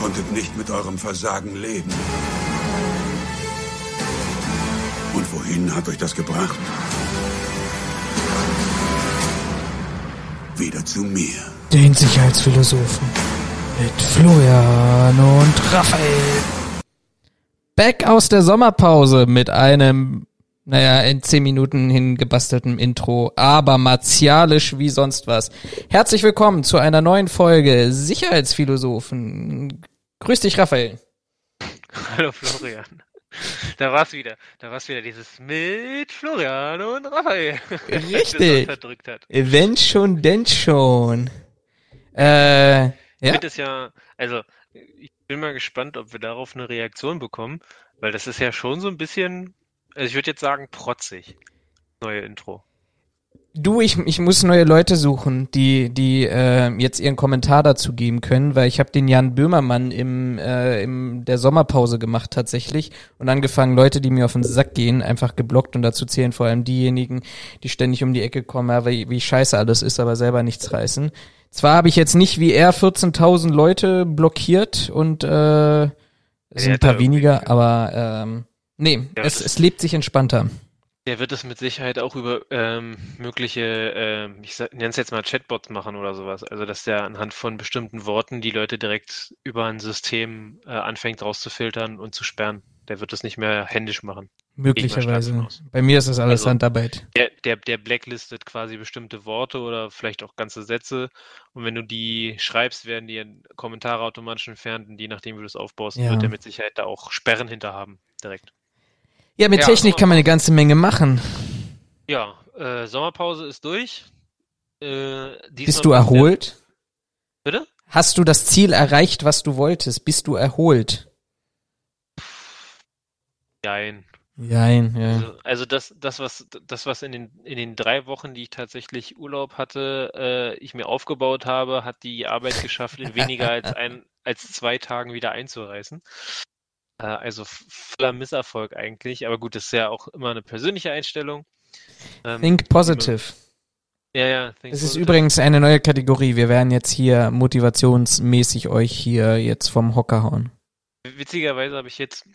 konntet nicht mit eurem Versagen leben. Und wohin hat euch das gebracht? Wieder zu mir. Den Sicherheitsphilosophen mit Florian und Raphael. Back aus der Sommerpause mit einem, naja, in zehn Minuten hingebastelten Intro, aber martialisch wie sonst was. Herzlich willkommen zu einer neuen Folge Sicherheitsphilosophen. Grüß dich, Raphael. Hallo Florian. Da war's wieder. Da war's wieder dieses mit Florian und Raphael. Richtig. das verdrückt hat. Wenn schon, denn schon. Äh, Ich ja. finde es ja, also ich bin mal gespannt, ob wir darauf eine Reaktion bekommen, weil das ist ja schon so ein bisschen, also ich würde jetzt sagen, protzig. Neue Intro. Du, ich, ich muss neue Leute suchen, die, die äh, jetzt ihren Kommentar dazu geben können, weil ich habe den Jan Böhmermann im, äh, im der Sommerpause gemacht tatsächlich und angefangen, Leute, die mir auf den Sack gehen, einfach geblockt und dazu zählen vor allem diejenigen, die ständig um die Ecke kommen, ja, wie, wie scheiße alles ist, aber selber nichts reißen. Zwar habe ich jetzt nicht wie er 14.000 Leute blockiert und äh, es sind ein paar weniger, aber ähm, nee, Ja, es, es lebt sich entspannter. Der wird es mit Sicherheit auch über ähm, mögliche, ähm, ich nenne es jetzt mal Chatbots machen oder sowas. Also dass der anhand von bestimmten Worten die Leute direkt über ein System äh, anfängt rauszufiltern und zu sperren. Der wird es nicht mehr händisch machen. Möglicherweise. Bei mir ist das alles Also- Handarbeit. Der, der, der blacklistet quasi bestimmte Worte oder vielleicht auch ganze Sätze. Und wenn du die schreibst, werden die Kommentare automatisch entfernt. Und je nachdem, wie du es aufbaust, Ja. wird er mit Sicherheit da auch Sperren hinter haben. Direkt. Ja, mit Ja, Technik kann man eine ganze Menge machen. Ja, äh, Sommerpause ist durch. Äh, Bist du erholt? Bitte? Hast du das Ziel erreicht, was du wolltest? Bist du erholt? Nein. Nein, ja. Also, also das, das, was, das, was in den, in den drei Wochen, die ich tatsächlich Urlaub hatte, äh, ich mir aufgebaut habe, hat die Arbeit geschafft, in weniger als ein, als zwei Tagen wieder einzureißen. Äh, also voller Misserfolg eigentlich. Aber gut, das ist ja auch immer eine persönliche Einstellung. Ähm, Think positive. Ja, ja. Das ist positive. übrigens eine neue Kategorie. Wir werden jetzt hier motivationsmäßig euch hier jetzt vom Hocker hauen. Witzigerweise habe ich jetzt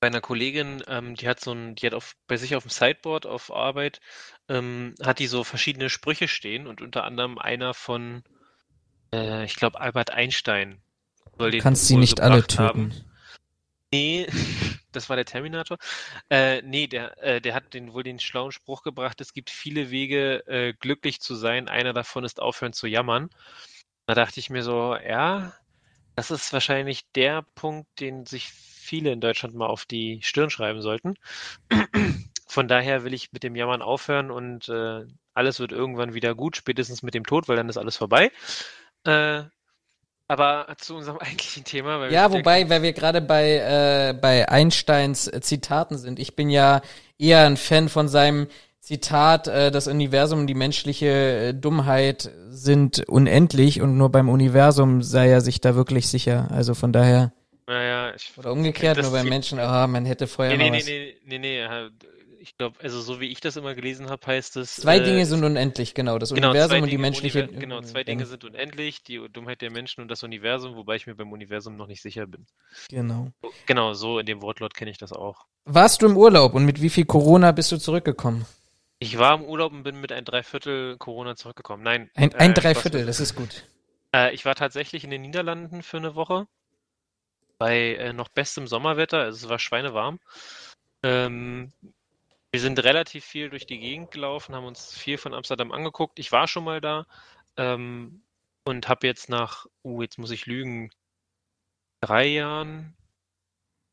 bei einer Kollegin, ähm, die hat so ein, die hat auf, bei sich auf dem Sideboard auf Arbeit, ähm, hat die so verschiedene Sprüche stehen und unter anderem einer von, äh, ich glaube, Albert Einstein. Soll Du den kannst sie nicht alle gebracht haben. Nee, das war der Terminator. Äh, nee, der, äh, der hat den wohl den schlauen Spruch gebracht, es gibt viele Wege, äh, glücklich zu sein. Einer davon ist aufhören zu jammern. Da dachte ich mir so, ja, das ist wahrscheinlich der Punkt, den sich viele in Deutschland mal auf die Stirn schreiben sollten. Von daher will ich mit dem Jammern aufhören und äh, alles wird irgendwann wieder gut, spätestens mit dem Tod, weil dann ist alles vorbei. Äh, aber zu unserem eigentlichen Thema. Weil Ja, wobei, weil wir gerade bei, äh, bei Einsteins äh, Zitaten sind. Ich bin ja eher ein Fan von seinem Zitat, äh, das Universum und die menschliche äh, Dummheit sind unendlich und nur beim Universum sei er sich da wirklich sicher. Also von daher, Naja, ich, oder umgekehrt, nur beim Menschen, ah, man hätte vorher nee, nee, nee, nee, nee, nee, äh, ich glaube, also so wie ich das immer gelesen habe, heißt es. Zwei äh, Dinge sind unendlich, genau. Das genau, Universum und die Dinge, menschliche. Univer genau, zwei Dinge sind unendlich, die Dummheit der Menschen und das Universum, wobei ich mir beim Universum noch nicht sicher bin. Genau. Genau, so in dem Wortlaut kenne ich das auch. Warst du im Urlaub und mit wie viel Corona bist du zurückgekommen? Ich war im Urlaub und bin mit ein Dreiviertel Corona zurückgekommen. Nein. Ein, äh, ein Spaß Dreiviertel, das ist gut. Äh, ich war tatsächlich in den Niederlanden für eine Woche. Bei äh, noch bestem Sommerwetter. Also es war schweinewarm. Ähm, wir sind relativ viel durch die Gegend gelaufen, haben uns viel von Amsterdam angeguckt. Ich war schon mal da ähm, und habe jetzt nach, uh, jetzt muss ich lügen, drei Jahren,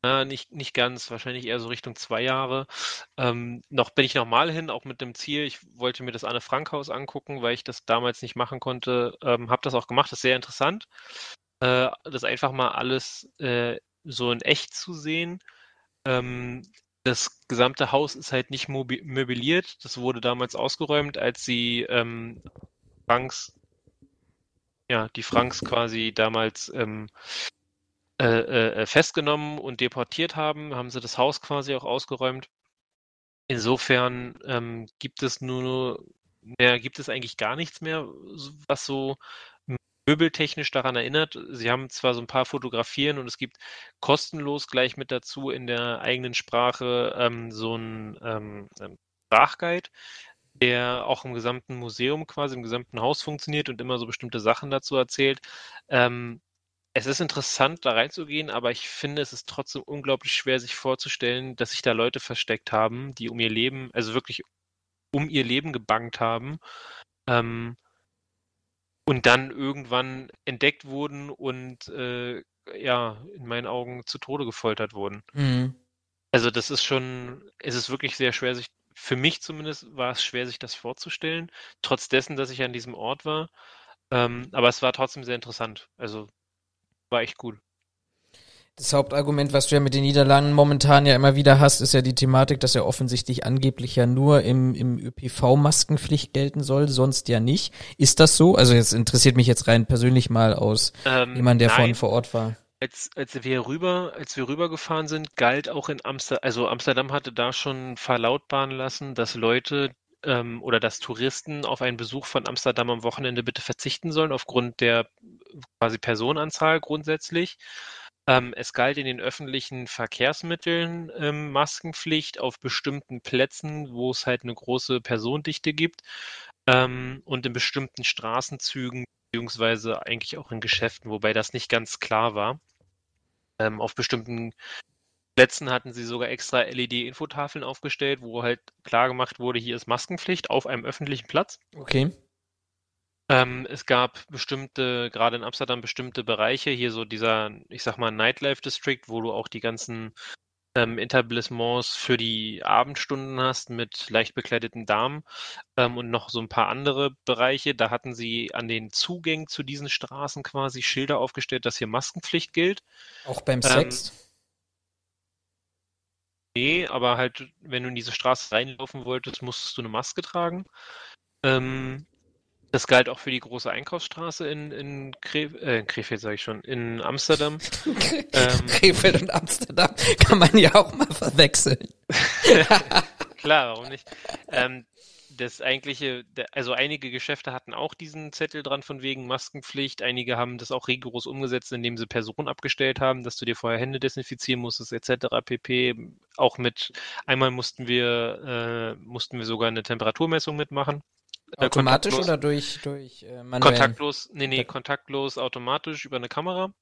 na, nicht, nicht ganz, wahrscheinlich eher so Richtung zwei Jahre. Ähm, noch bin ich nochmal hin, auch mit dem Ziel, ich wollte mir das Anne Frank Haus angucken, weil ich das damals nicht machen konnte. Ähm, habe das auch gemacht, das ist sehr interessant. Äh, das einfach mal alles äh, so in echt zu sehen. Ähm, das gesamte Haus ist halt nicht möbliert. Das wurde damals ausgeräumt, als sie ähm, Franks, ja, die Franks quasi damals ähm, äh, äh, festgenommen und deportiert haben, haben sie das Haus quasi auch ausgeräumt. Insofern ähm, gibt es nur, ja, gibt es eigentlich gar nichts mehr, was so möbeltechnisch daran erinnert. Sie haben zwar so ein paar Fotografien und es gibt kostenlos gleich mit dazu in der eigenen Sprache ähm, so ein ähm, ähm Sprachguide, der auch im gesamten Museum quasi, im gesamten Haus funktioniert und immer so bestimmte Sachen dazu erzählt. Ähm, es ist interessant, da reinzugehen, aber ich finde, es ist trotzdem unglaublich schwer, sich vorzustellen, dass sich da Leute versteckt haben, die um ihr Leben, also wirklich um ihr Leben gebankt haben. Ähm, und dann irgendwann entdeckt wurden und äh, ja, in meinen Augen zu Tode gefoltert wurden. Mhm. Also das ist schon, es ist wirklich sehr schwer, sich, für mich zumindest war es schwer, sich das vorzustellen, trotz dessen, dass ich an diesem Ort war. Ähm, aber es war trotzdem sehr interessant. Also war echt gut. Das Hauptargument, was du ja mit den Niederlanden momentan ja immer wieder hast, ist ja die Thematik, dass er offensichtlich angeblich ja nur im, im ÖPV Maskenpflicht gelten soll, sonst ja nicht. Ist das so? Also jetzt interessiert mich jetzt rein persönlich mal aus ähm, jemand, der nein. vorhin vor Ort war. Als, als wir rüber, als wir rübergefahren sind, galt auch in Amsterdam, also Amsterdam hatte da schon verlautbaren lassen, dass Leute ähm, oder dass Touristen auf einen Besuch von Amsterdam am Wochenende bitte verzichten sollen, aufgrund der quasi Personenanzahl grundsätzlich. Ähm, es galt in den öffentlichen Verkehrsmitteln ähm, Maskenpflicht auf bestimmten Plätzen, wo es halt eine große Personendichte gibt ähm, und in bestimmten Straßenzügen beziehungsweise eigentlich auch in Geschäften, wobei das nicht ganz klar war. Ähm, auf bestimmten Plätzen hatten sie sogar extra LED-Infotafeln aufgestellt, wo halt klar gemacht wurde, hier ist Maskenpflicht auf einem öffentlichen Platz. Okay. Ähm, es gab bestimmte, gerade in Amsterdam, bestimmte Bereiche, hier so dieser, ich sag mal, Nightlife District, wo du auch die ganzen ähm, Etablissements für die Abendstunden hast mit leicht bekleideten Damen ähm, und noch so ein paar andere Bereiche. Da hatten sie an den Zugängen zu diesen Straßen quasi Schilder aufgestellt, dass hier Maskenpflicht gilt. Auch beim Sex? Ähm, nee, aber halt, wenn du in diese Straße reinlaufen wolltest, musstest du eine Maske tragen. Ähm, das galt auch für die große Einkaufsstraße in, in, Kre äh, Krefeld, sage ich schon, in Amsterdam. ähm, Krefeld und Amsterdam kann man ja auch mal verwechseln. Klar, warum nicht? Ähm, das eigentliche, also einige Geschäfte hatten auch diesen Zettel dran von wegen Maskenpflicht. Einige haben das auch rigoros umgesetzt, indem sie Personen abgestellt haben, dass du dir vorher Hände desinfizieren musstest, etc. pp. Auch mit, einmal mussten wir, äh, mussten wir sogar eine Temperaturmessung mitmachen. Äh, automatisch oder durch, durch äh, manuell? Kontaktlos, nee, nee, kontaktlos automatisch über eine Kamera.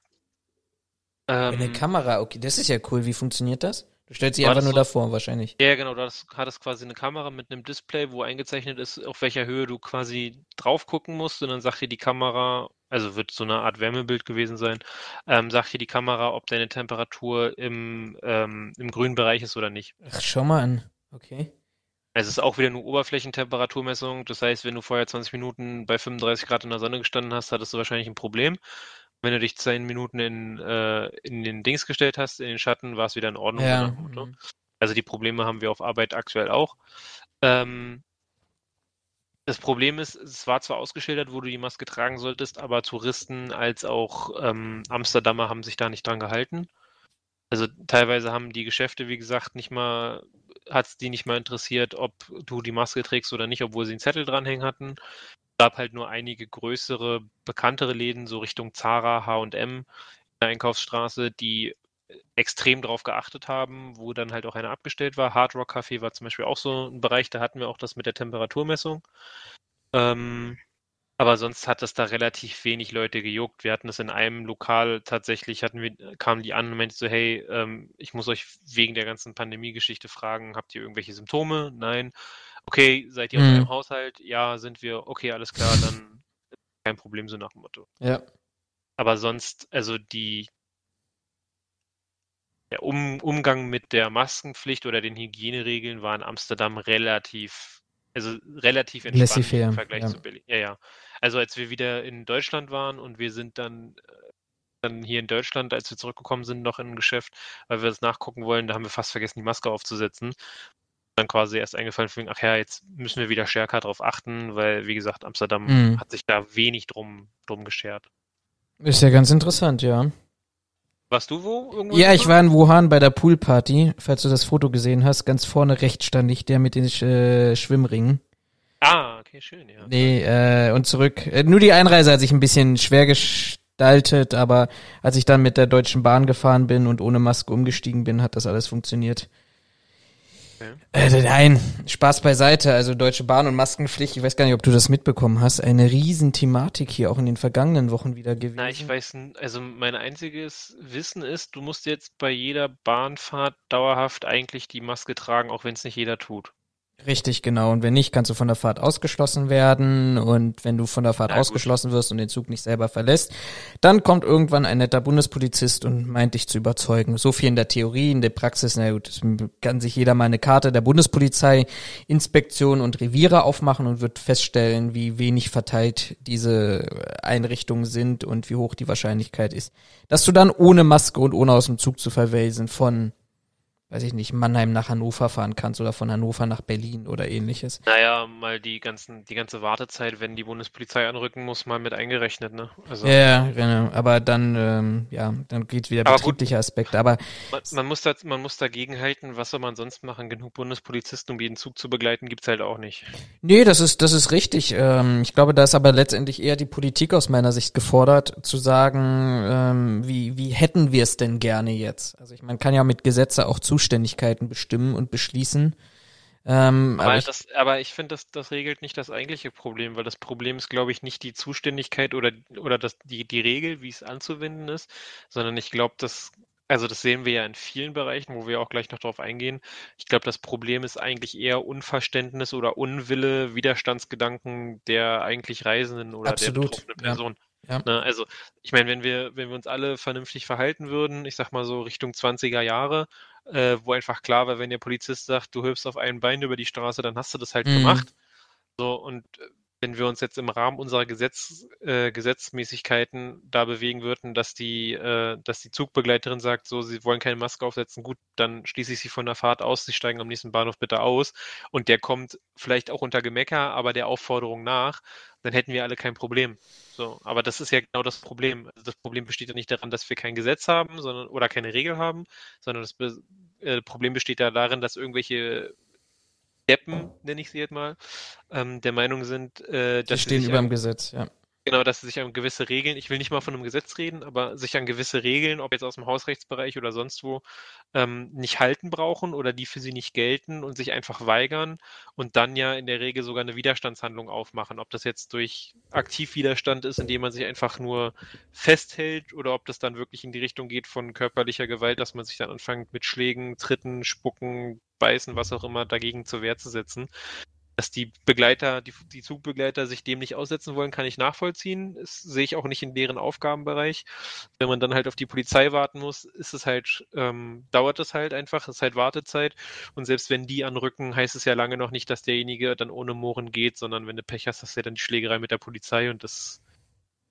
Ähm, eine Kamera, okay, das ist ja cool. Wie funktioniert das? Du stellst sie einfach nur so, davor, wahrscheinlich. Ja, genau, du hast, hattest quasi eine Kamera mit einem Display, wo eingezeichnet ist, auf welcher Höhe du quasi drauf gucken musst und dann sagt dir die Kamera, also wird so eine Art Wärmebild gewesen sein, ähm, sagt dir die Kamera, ob deine Temperatur im, ähm, im grünen Bereich ist oder nicht. Ach, schau mal an. Okay. Es ist auch wieder eine Oberflächentemperaturmessung. Das heißt, wenn du vorher 20 Minuten bei 35 Grad in der Sonne gestanden hast, hattest du wahrscheinlich ein Problem. Wenn du dich 10 Minuten in, äh, in den Dings gestellt hast, in den Schatten, war es wieder in Ordnung. Ja. Also die Probleme haben wir auf Arbeit aktuell auch. Ähm, das Problem ist, es war zwar ausgeschildert, wo du die Maske tragen solltest, aber Touristen als auch ähm, Amsterdamer haben sich da nicht dran gehalten. Also teilweise haben die Geschäfte, wie gesagt, nicht mal, hat es die nicht mal interessiert, ob du die Maske trägst oder nicht, obwohl sie einen Zettel dranhängen hatten. Es gab halt nur einige größere, bekanntere Läden, so Richtung Zara, H&M in der Einkaufsstraße, die extrem darauf geachtet haben, wo dann halt auch einer abgestellt war. Hard Rock Café war zum Beispiel auch so ein Bereich, da hatten wir auch das mit der Temperaturmessung. Ähm, aber sonst hat es da relativ wenig Leute gejuckt. Wir hatten es in einem Lokal tatsächlich, hatten wir, kamen die an und meinten so, hey, ähm, ich muss euch wegen der ganzen Pandemie-Geschichte fragen, habt ihr irgendwelche Symptome? Nein. Okay, seid ihr mhm. aus einem Haushalt? Ja, sind wir. Okay, alles klar, dann kein Problem, so nach dem Motto. Ja. Aber sonst, also die, der um Umgang mit der Maskenpflicht oder den Hygieneregeln war in Amsterdam relativ, also relativ entspannt im Vergleich ja. zu Berlin. Ja, ja. Also als wir wieder in Deutschland waren und wir sind dann, äh, dann hier in Deutschland, als wir zurückgekommen sind, noch in ein Geschäft, weil wir das nachgucken wollen, da haben wir fast vergessen, die Maske aufzusetzen. Dann quasi erst eingefallen, ach ja, jetzt müssen wir wieder stärker darauf achten, weil, wie gesagt, Amsterdam mhm. hat sich da wenig drum, drum geschert. Ist ja ganz interessant, ja. Warst du wo? Irgendwo ja, ich war in Wuhan bei der Poolparty, falls du das Foto gesehen hast. Ganz vorne rechts stand ich, der mit den äh, Schwimmringen. Ah, okay, schön, ja. Nee, äh, und zurück. Äh, nur die Einreise hat sich ein bisschen schwer gestaltet, aber als ich dann mit der Deutschen Bahn gefahren bin und ohne Maske umgestiegen bin, hat das alles funktioniert. Äh, nein, Spaß beiseite. Also Deutsche Bahn und Maskenpflicht, ich weiß gar nicht, ob du das mitbekommen hast. Eine Riesenthematik hier auch in den vergangenen Wochen wieder gewesen. Na, ich weiß, also mein einziges Wissen ist, du musst jetzt bei jeder Bahnfahrt dauerhaft eigentlich die Maske tragen, auch wenn es nicht jeder tut. Richtig, genau. Und wenn nicht, kannst du von der Fahrt ausgeschlossen werden. Und wenn du von der Fahrt gut. ausgeschlossen wirst und den Zug nicht selber verlässt, dann kommt irgendwann ein netter Bundespolizist und meint dich zu überzeugen. So viel in der Theorie, in der Praxis, na gut, kann sich jeder mal eine Karte der Bundespolizei, Inspektion und Reviere aufmachen und wird feststellen, wie wenig verteilt diese Einrichtungen sind und wie hoch die Wahrscheinlichkeit ist, dass du dann ohne Maske und ohne aus dem Zug zu verwesen von weiß ich nicht, Mannheim nach Hannover fahren kannst oder von Hannover nach Berlin oder ähnliches. Naja, mal die ganzen, die ganze Wartezeit, wenn die Bundespolizei anrücken muss, mal mit eingerechnet, ne? Also Ja, genau. Aber dann, ähm, ja, dann geht wieder gut. betriebliche Aspekte. Aber man, man muss da, man muss dagegen halten, was soll man sonst machen? Genug Bundespolizisten, um jeden Zug zu begleiten, gibt's halt auch nicht. nee, das ist, das ist richtig. Ähm, ich glaube, da ist aber letztendlich eher die Politik aus meiner Sicht gefordert, zu sagen, ähm, wie, wie hätten wir es denn gerne jetzt? Also ich, man kann ja mit Gesetze auch Zuständigkeiten bestimmen und beschließen. Ähm, aber ich, das, aber ich finde, das, das regelt nicht das eigentliche Problem, weil das Problem ist, glaube ich, nicht die Zuständigkeit oder, oder das, die, die Regel, wie es anzuwenden ist, sondern ich glaube, dass, also das sehen wir ja in vielen Bereichen, wo wir auch gleich noch drauf eingehen. Ich glaube, das Problem ist eigentlich eher Unverständnis oder Unwille, Widerstandsgedanken der eigentlich Reisenden oder der Absolut, betroffenen ja. Person. Ja. Ne, also, ich meine, wenn wir, wenn wir uns alle vernünftig verhalten würden, ich sag mal so Richtung 20er Jahre, äh, wo einfach klar war, wenn der Polizist sagt, du hüpfst auf einem Bein über die Straße, dann hast du das halt Mhm. gemacht. So, und äh, wenn wir uns jetzt im Rahmen unserer Gesetz, äh, Gesetzmäßigkeiten da bewegen würden, dass die, äh, dass die Zugbegleiterin sagt, so, sie wollen keine Maske aufsetzen, gut, dann schließe ich sie von der Fahrt aus, sie steigen am nächsten Bahnhof bitte aus. Und der kommt vielleicht auch unter Gemecker, aber der Aufforderung nach, dann hätten wir alle kein Problem. So, aber das ist ja genau das Problem. Also das Problem besteht ja nicht daran, dass wir kein Gesetz haben, sondern oder keine Regel haben, sondern das Be äh, Problem besteht ja darin, dass irgendwelche Deppen, nenne ich sie jetzt mal, ähm, der Meinung sind, äh, die dass sie stehen sich über an, dem Gesetz, ja. genau, dass sie sich an gewisse Regeln, ich will nicht mal von einem Gesetz reden, aber sich an gewisse Regeln, ob jetzt aus dem Hausrechtsbereich oder sonst wo, ähm, nicht halten brauchen oder die für sie nicht gelten und sich einfach weigern und dann ja in der Regel sogar eine Widerstandshandlung aufmachen. Ob das jetzt durch Aktivwiderstand ist, indem man sich einfach nur festhält oder ob das dann wirklich in die Richtung geht von körperlicher Gewalt, dass man sich dann anfängt mit Schlägen, Tritten, Spucken, Beißen, was auch immer dagegen zur Wehr zu setzen. Dass die Begleiter, die, die Zugbegleiter sich dem nicht aussetzen wollen, kann ich nachvollziehen. Das sehe ich auch nicht in deren Aufgabenbereich. Wenn man dann halt auf die Polizei warten muss, ist es halt, ähm, dauert es halt einfach, es ist halt Wartezeit. Und selbst wenn die anrücken, heißt es ja lange noch nicht, dass derjenige dann ohne Mohren geht, sondern wenn du Pech hast, hast du ja dann die Schlägerei mit der Polizei und das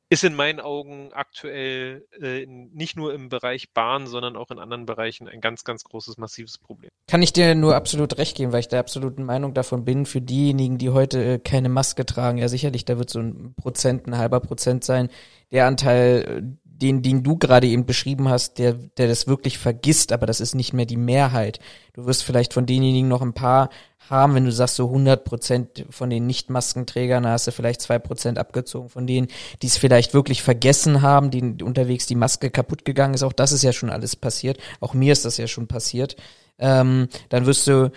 ist in meinen Augen aktuell äh, nicht nur im Bereich Bahn, sondern auch in anderen Bereichen ein ganz, ganz großes, massives Problem. Kann ich dir nur absolut recht geben, weil ich der absoluten Meinung davon bin, für diejenigen, die heute äh, keine Maske tragen, ja sicherlich, da wird so ein Prozent, ein halber Prozent sein. Der Anteil, äh, den, den du gerade eben beschrieben hast, der, der das wirklich vergisst, aber das ist nicht mehr die Mehrheit. Du wirst vielleicht von denjenigen noch ein paar haben, wenn du sagst so 100 Prozent von den Nicht-Maskenträgern, da hast du vielleicht zwei Prozent abgezogen von denen, die es vielleicht wirklich vergessen haben, die unterwegs die Maske kaputt gegangen ist. Auch das ist ja schon alles passiert. Auch mir ist das ja schon passiert. Ähm, dann wirst du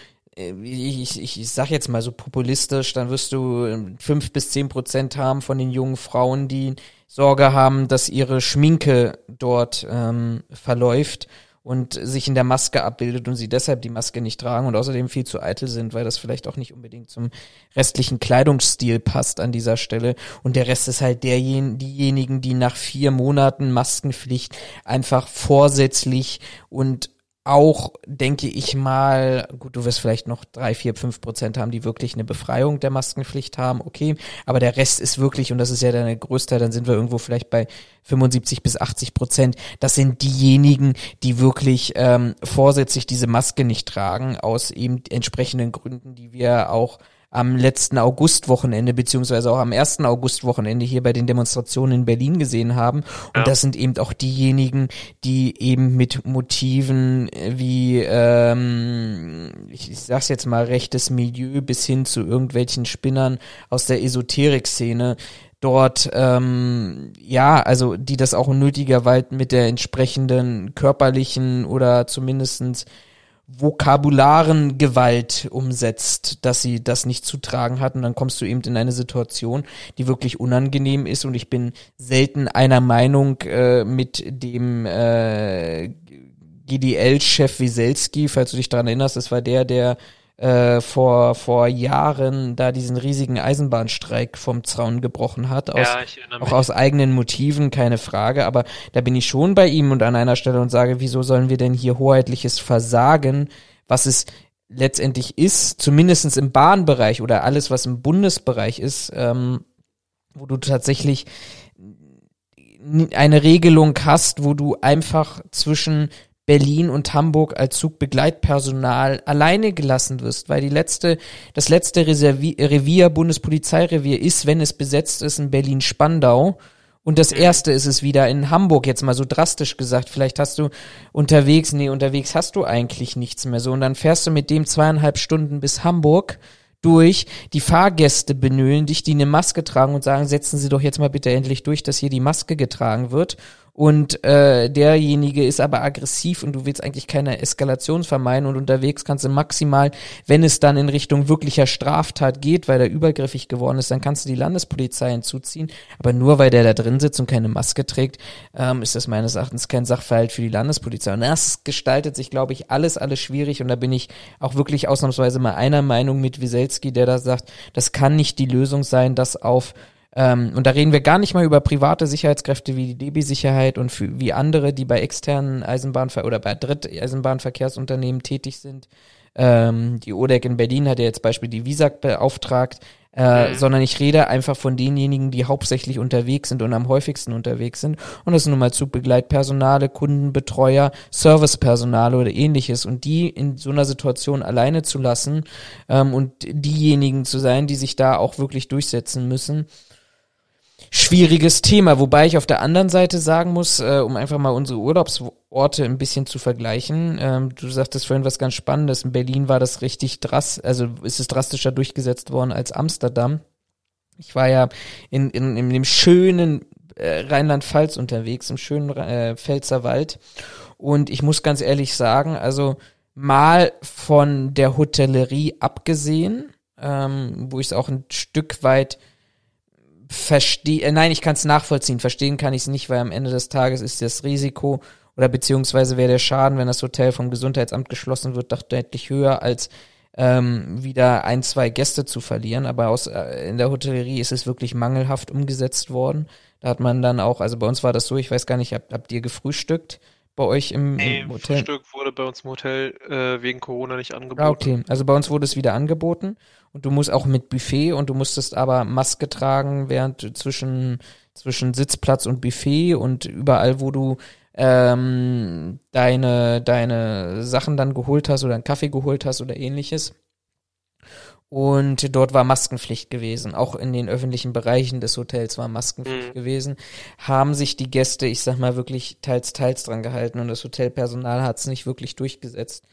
ich, ich, ich sag jetzt mal so populistisch, dann wirst du ähm, fünf bis zehn Prozent haben von den jungen Frauen, die Sorge haben, dass ihre Schminke dort ähm, verläuft und sich in der Maske abbildet und sie deshalb die Maske nicht tragen und außerdem viel zu eitel sind, weil das vielleicht auch nicht unbedingt zum restlichen Kleidungsstil passt an dieser Stelle. Und der Rest ist halt derjen diejenigen, die nach vier Monaten Maskenpflicht einfach vorsätzlich und auch, denke ich mal, gut, du wirst vielleicht noch drei, vier, fünf Prozent haben, die wirklich eine Befreiung der Maskenpflicht haben, okay, aber der Rest ist wirklich, und das ist ja der größte, dann sind wir irgendwo vielleicht bei 75 bis 80 Prozent, das sind diejenigen, die wirklich ähm, vorsätzlich diese Maske nicht tragen, aus eben entsprechenden Gründen, die wir auch am letzten Augustwochenende beziehungsweise auch am ersten Augustwochenende hier bei den Demonstrationen in Berlin gesehen haben. Und Ja. das sind eben auch diejenigen, die eben mit Motiven wie, ähm, ich, ich sag's jetzt mal, rechtes Milieu bis hin zu irgendwelchen Spinnern aus der Esoterik-Szene dort, ähm, ja, also die das auch nötigerweise mit der entsprechenden körperlichen oder zumindestens vokabularen Gewalt umsetzt, dass sie das nicht zu tragen hat. Und dann kommst du eben in eine Situation, die wirklich unangenehm ist. Und ich bin selten einer Meinung äh, mit dem äh, GDL-Chef Wieselski, falls du dich daran erinnerst, das war der, der äh, vor, vor Jahren da diesen riesigen Eisenbahnstreik vom Zaun gebrochen hat, aus, ja, auch aus eigenen Motiven, keine Frage, aber da bin ich schon bei ihm und an einer Stelle und sage, wieso sollen wir denn hier hoheitliches Versagen, was es letztendlich ist, zumindestens im Bahnbereich oder alles, was im Bundesbereich ist, ähm, wo du tatsächlich eine Regelung hast, wo du einfach zwischen Berlin und Hamburg als Zugbegleitpersonal alleine gelassen wirst, weil die letzte, das letzte Reservi Revier, Bundespolizeirevier ist, wenn es besetzt ist, in Berlin-Spandau. Und das erste ist es wieder in Hamburg, jetzt mal so drastisch gesagt. Vielleicht hast du unterwegs, nee, unterwegs hast du eigentlich nichts mehr so. Und dann fährst du mit dem zweieinhalb Stunden bis Hamburg durch. Die Fahrgäste benöhlen dich, die eine Maske tragen und sagen, setzen Sie doch jetzt mal bitte endlich durch, dass hier die Maske getragen wird. Und äh, derjenige ist aber aggressiv und du willst eigentlich keine Eskalation vermeiden und unterwegs kannst du maximal, wenn es dann in Richtung wirklicher Straftat geht, weil der übergriffig geworden ist, dann kannst du die Landespolizei hinzuziehen. Aber nur weil der da drin sitzt und keine Maske trägt, ähm, ist das meines Erachtens kein Sachverhalt für die Landespolizei. Und das gestaltet sich, glaube ich, alles, alles schwierig. Und da bin ich auch wirklich ausnahmsweise mal einer Meinung mit Wieselski, der da sagt, das kann nicht die Lösung sein, dass auf ähm, und da reden wir gar nicht mal über private Sicherheitskräfte wie die DB-Sicherheit und für, wie andere, die bei externen Eisenbahnver oder bei Dritt-Eisenbahnverkehrsunternehmen tätig sind. Ähm, die ODEC in Berlin hat ja jetzt Beispiel die Visag beauftragt, äh, Mhm. sondern ich rede einfach von denjenigen, die hauptsächlich unterwegs sind und am häufigsten unterwegs sind. Und das sind nun mal Zugbegleitpersonale, Kundenbetreuer, Servicepersonale oder ähnliches. Und die in so einer Situation alleine zu lassen ähm, und diejenigen zu sein, die sich da auch wirklich durchsetzen müssen, schwieriges Thema, wobei ich auf der anderen Seite sagen muss, äh, um einfach mal unsere Urlaubsorte ein bisschen zu vergleichen. Ähm, du sagtest vorhin was ganz Spannendes. In Berlin war das richtig drastisch, also ist es drastischer durchgesetzt worden als Amsterdam. Ich war ja in, in, in dem schönen äh, Rheinland-Pfalz unterwegs, im schönen äh, Pfälzerwald. Und ich muss ganz ehrlich sagen, also mal von der Hotellerie abgesehen, ähm, wo ich es auch ein Stück weit verstehe, äh, nein, ich kann es nachvollziehen, verstehen kann ich es nicht, weil am Ende des Tages ist das Risiko oder beziehungsweise wäre der Schaden, wenn das Hotel vom Gesundheitsamt geschlossen wird, doch deutlich höher, als ähm, wieder ein, zwei Gäste zu verlieren. Aber aus, äh, in der Hotellerie ist es wirklich mangelhaft umgesetzt worden. Da hat man dann auch, also bei uns war das so, ich weiß gar nicht, habt, habt ihr gefrühstückt bei euch im, Nee, im Hotel? Frühstück wurde bei uns im Hotel äh, wegen Corona nicht angeboten. Ah, okay. Also bei uns wurde es wieder angeboten und du musst auch mit Buffet und du musstest aber Maske tragen während zwischen zwischen Sitzplatz und Buffet und überall, wo du ähm, deine deine Sachen dann geholt hast oder einen Kaffee geholt hast oder ähnliches. Und dort war Maskenpflicht gewesen. Auch in den öffentlichen Bereichen des Hotels war Maskenpflicht Mhm. gewesen. Haben sich die Gäste, ich sag mal, wirklich teils, teils dran gehalten und das Hotelpersonal hat es nicht wirklich durchgesetzt.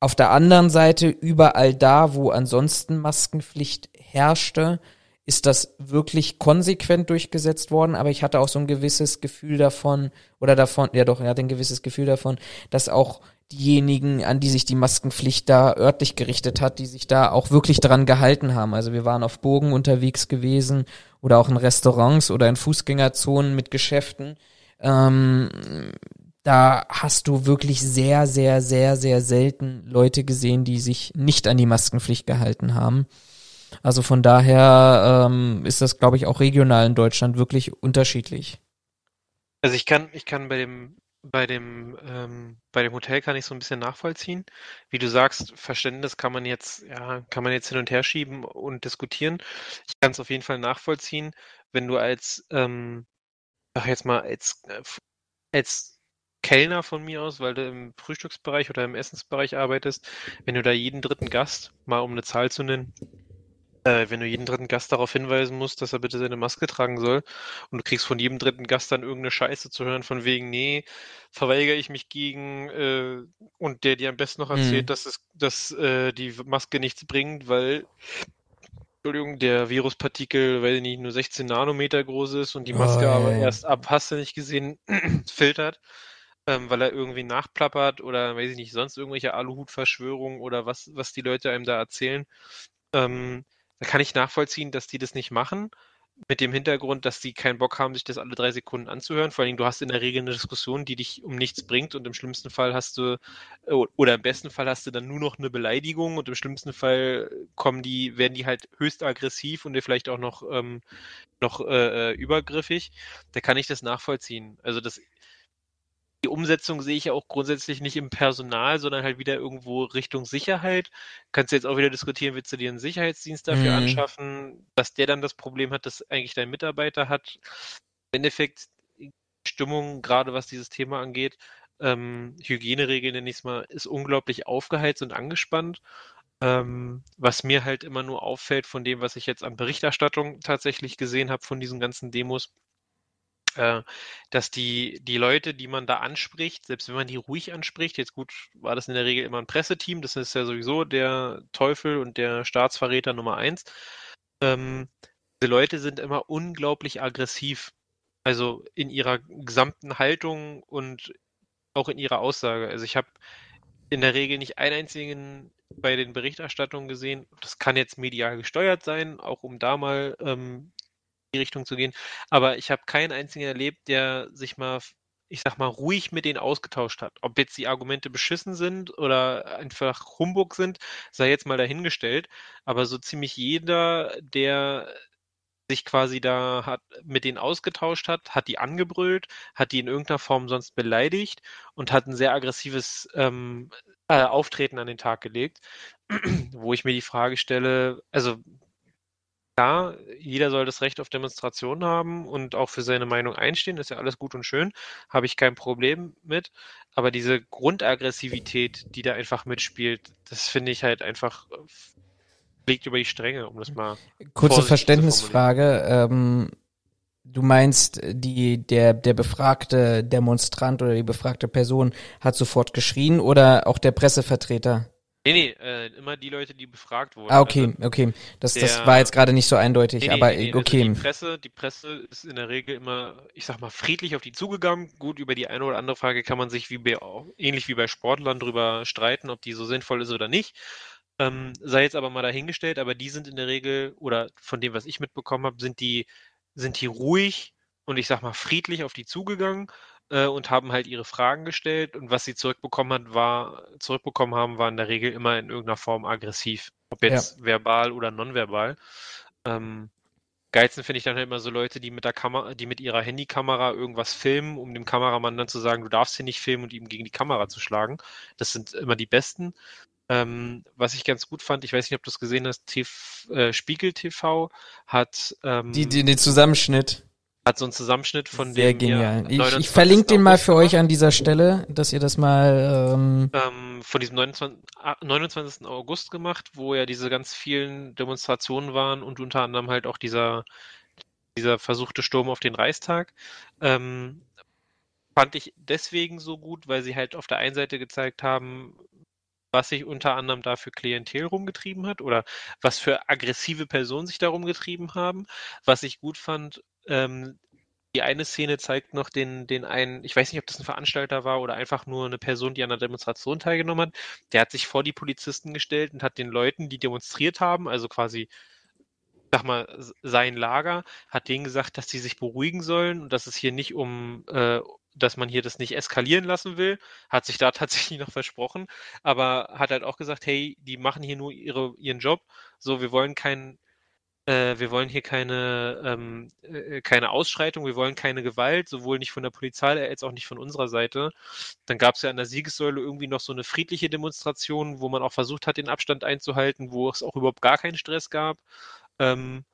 Auf der anderen Seite, überall da, wo ansonsten Maskenpflicht herrschte, ist das wirklich konsequent durchgesetzt worden, aber ich hatte auch so ein gewisses Gefühl davon, oder davon, ja doch, er hatte ein gewisses Gefühl davon, dass auch diejenigen, an die sich die Maskenpflicht da örtlich gerichtet hat, die sich da auch wirklich dran gehalten haben. Also wir waren auf Burgen unterwegs gewesen oder auch in Restaurants oder in Fußgängerzonen mit Geschäften. Ähm, da hast du wirklich sehr, sehr, sehr, sehr selten Leute gesehen, die sich nicht an die Maskenpflicht gehalten haben. Also von daher ähm, ist das, glaube ich, auch regional in Deutschland wirklich unterschiedlich. Also ich kann, ich kann bei dem, bei dem, ähm, bei dem Hotel kann ich so ein bisschen nachvollziehen. Wie du sagst, Verständnis kann man jetzt, ja, kann man jetzt hin und her schieben und diskutieren. Ich kann es auf jeden Fall nachvollziehen, wenn du als, ähm, ach jetzt mal als, äh, als Kellner von mir aus, weil du im Frühstücksbereich oder im Essensbereich arbeitest, wenn du da jeden dritten Gast, mal um eine Zahl zu nennen, äh, wenn du jeden dritten Gast darauf hinweisen musst, dass er bitte seine Maske tragen soll und du kriegst von jedem dritten Gast dann irgendeine Scheiße zu hören, von wegen, nee, verweigere ich mich gegen äh, und der dir am besten noch erzählt, Mhm. dass, es, dass äh, die Maske nichts bringt, weil Entschuldigung, der Viruspartikel, weil er nicht nur 16 Nanometer groß ist und die Maske Oh, aber erst ab, hast du nicht gesehen, filtert, ähm, weil er irgendwie nachplappert oder weiß ich nicht, sonst irgendwelche Aluhut-Verschwörungen oder was, was die Leute einem da erzählen. Ähm, da kann ich nachvollziehen, dass die das nicht machen. Mit dem Hintergrund, dass die keinen Bock haben, sich das alle drei Sekunden anzuhören. Vor allem, du hast in der Regel eine Diskussion, die dich um nichts bringt und im schlimmsten Fall hast du, äh, oder im besten Fall hast du dann nur noch eine Beleidigung und im schlimmsten Fall kommen die, werden die halt höchst aggressiv und dir vielleicht auch noch, ähm, noch äh, äh, übergriffig. Da kann ich das nachvollziehen. Also das, die Umsetzung sehe ich ja auch grundsätzlich nicht im Personal, sondern halt wieder irgendwo Richtung Sicherheit. Kannst du jetzt auch wieder diskutieren, willst du dir einen Sicherheitsdienst dafür Mhm. anschaffen, dass der dann das Problem hat, dass eigentlich dein Mitarbeiter hat. Im Endeffekt Stimmung, gerade was dieses Thema angeht, ähm, Hygieneregeln nenne ich es mal, ist unglaublich aufgeheizt und angespannt. Ähm, was mir halt immer nur auffällt von dem, was ich jetzt an Berichterstattung tatsächlich gesehen habe von diesen ganzen Demos, äh, dass die, die Leute, die man da anspricht, selbst wenn man die ruhig anspricht, jetzt gut, war das in der Regel immer ein Presseteam, das ist ja sowieso der Teufel und der Staatsverräter Nummer eins. Ähm, diese Leute sind immer unglaublich aggressiv. Also in ihrer gesamten Haltung und auch in ihrer Aussage. Also ich habe in der Regel nicht einen einzigen bei den Berichterstattungen gesehen. Das kann jetzt medial gesteuert sein, auch um da mal ähm, die Richtung zu gehen. Aber ich habe keinen einzigen erlebt, der sich mal, ich sag mal, ruhig mit denen ausgetauscht hat. Ob jetzt die Argumente beschissen sind oder einfach Humbug sind, sei jetzt mal dahingestellt. Aber so ziemlich jeder, der sich quasi da hat mit denen ausgetauscht hat, hat die angebrüllt, hat die in irgendeiner Form sonst beleidigt und hat ein sehr aggressives ähm, äh, Auftreten an den Tag gelegt, wo ich mir die Frage stelle, also klar, jeder soll das Recht auf Demonstration haben und auch für seine Meinung einstehen, ist ja alles gut und schön, habe ich kein Problem mit, aber diese Grundaggressivität, die da einfach mitspielt, das finde ich halt einfach äh, fliegt über die Stränge, um das mal Kurze Verständnisfrage. Ähm, du meinst, die, der, der befragte Demonstrant oder die befragte Person hat sofort geschrien oder auch der Pressevertreter? Nee, nee, äh, immer die Leute, die befragt wurden. Ah, okay, Also, okay. Das, das der- war jetzt gerade nicht so eindeutig, nee, nee, aber nee, nee, okay. Also die Presse, die Presse ist in der Regel immer, ich sag mal, friedlich auf die zugegangen. Gut, über die eine oder andere Frage kann man sich wie bei, ähnlich wie bei Sportlern drüber streiten, ob die so sinnvoll ist oder nicht. Ähm, sei jetzt aber mal dahingestellt, aber die sind in der Regel, oder von dem, was ich mitbekommen habe, sind die, sind die ruhig und ich sag mal friedlich auf die zugegangen äh, und haben halt ihre Fragen gestellt und was sie zurückbekommen hat, war, zurückbekommen haben, war in der Regel immer in irgendeiner Form aggressiv. Ob jetzt verbal oder nonverbal. Ähm, geilsten finde ich dann halt immer so Leute, die mit der Kamera, die mit ihrer Handykamera irgendwas filmen, um dem Kameramann dann zu sagen, du darfst hier nicht filmen und ihm gegen die Kamera zu schlagen. Das sind immer die besten. Ähm, was ich ganz gut fand, ich weiß nicht, ob du es gesehen hast, TV, äh, Spiegel TV hat, ähm, Die, die, den Zusammenschnitt. Hat so einen Zusammenschnitt von Sehr dem genial. ich, ich 29. verlinke den mal für euch an dieser Stelle, dass ihr das mal ähm, ähm, von diesem 29, ah, 29. August gemacht, wo ja diese ganz vielen Demonstrationen waren und unter anderem halt auch dieser, dieser versuchte Sturm auf den Reichstag. Ähm, fand ich deswegen so gut, weil sie halt auf der einen Seite gezeigt haben, was sich unter anderem da für Klientel rumgetrieben hat oder was für aggressive Personen sich da rumgetrieben haben. Was ich gut fand, ähm, die eine Szene zeigt noch den, den einen, ich weiß nicht, ob das ein Veranstalter war oder einfach nur eine Person, die an der Demonstration teilgenommen hat. Der hat sich vor die Polizisten gestellt und hat den Leuten, die demonstriert haben, also quasi, sag mal, sein Lager, hat denen gesagt, dass sie sich beruhigen sollen und dass es hier nicht um, äh, dass man hier das nicht eskalieren lassen will. Hat sich da tatsächlich noch versprochen, aber hat halt auch gesagt, hey, die machen hier nur ihre, ihren Job. So, wir wollen keinen äh, wir wollen hier keine, ähm, äh, keine Ausschreitung, wir wollen keine Gewalt, sowohl nicht von der Polizei als auch nicht von unserer Seite. Dann gab es ja an der Siegessäule irgendwie noch so eine friedliche Demonstration, wo man auch versucht hat, den Abstand einzuhalten, wo es auch überhaupt gar keinen Stress gab. Ähm,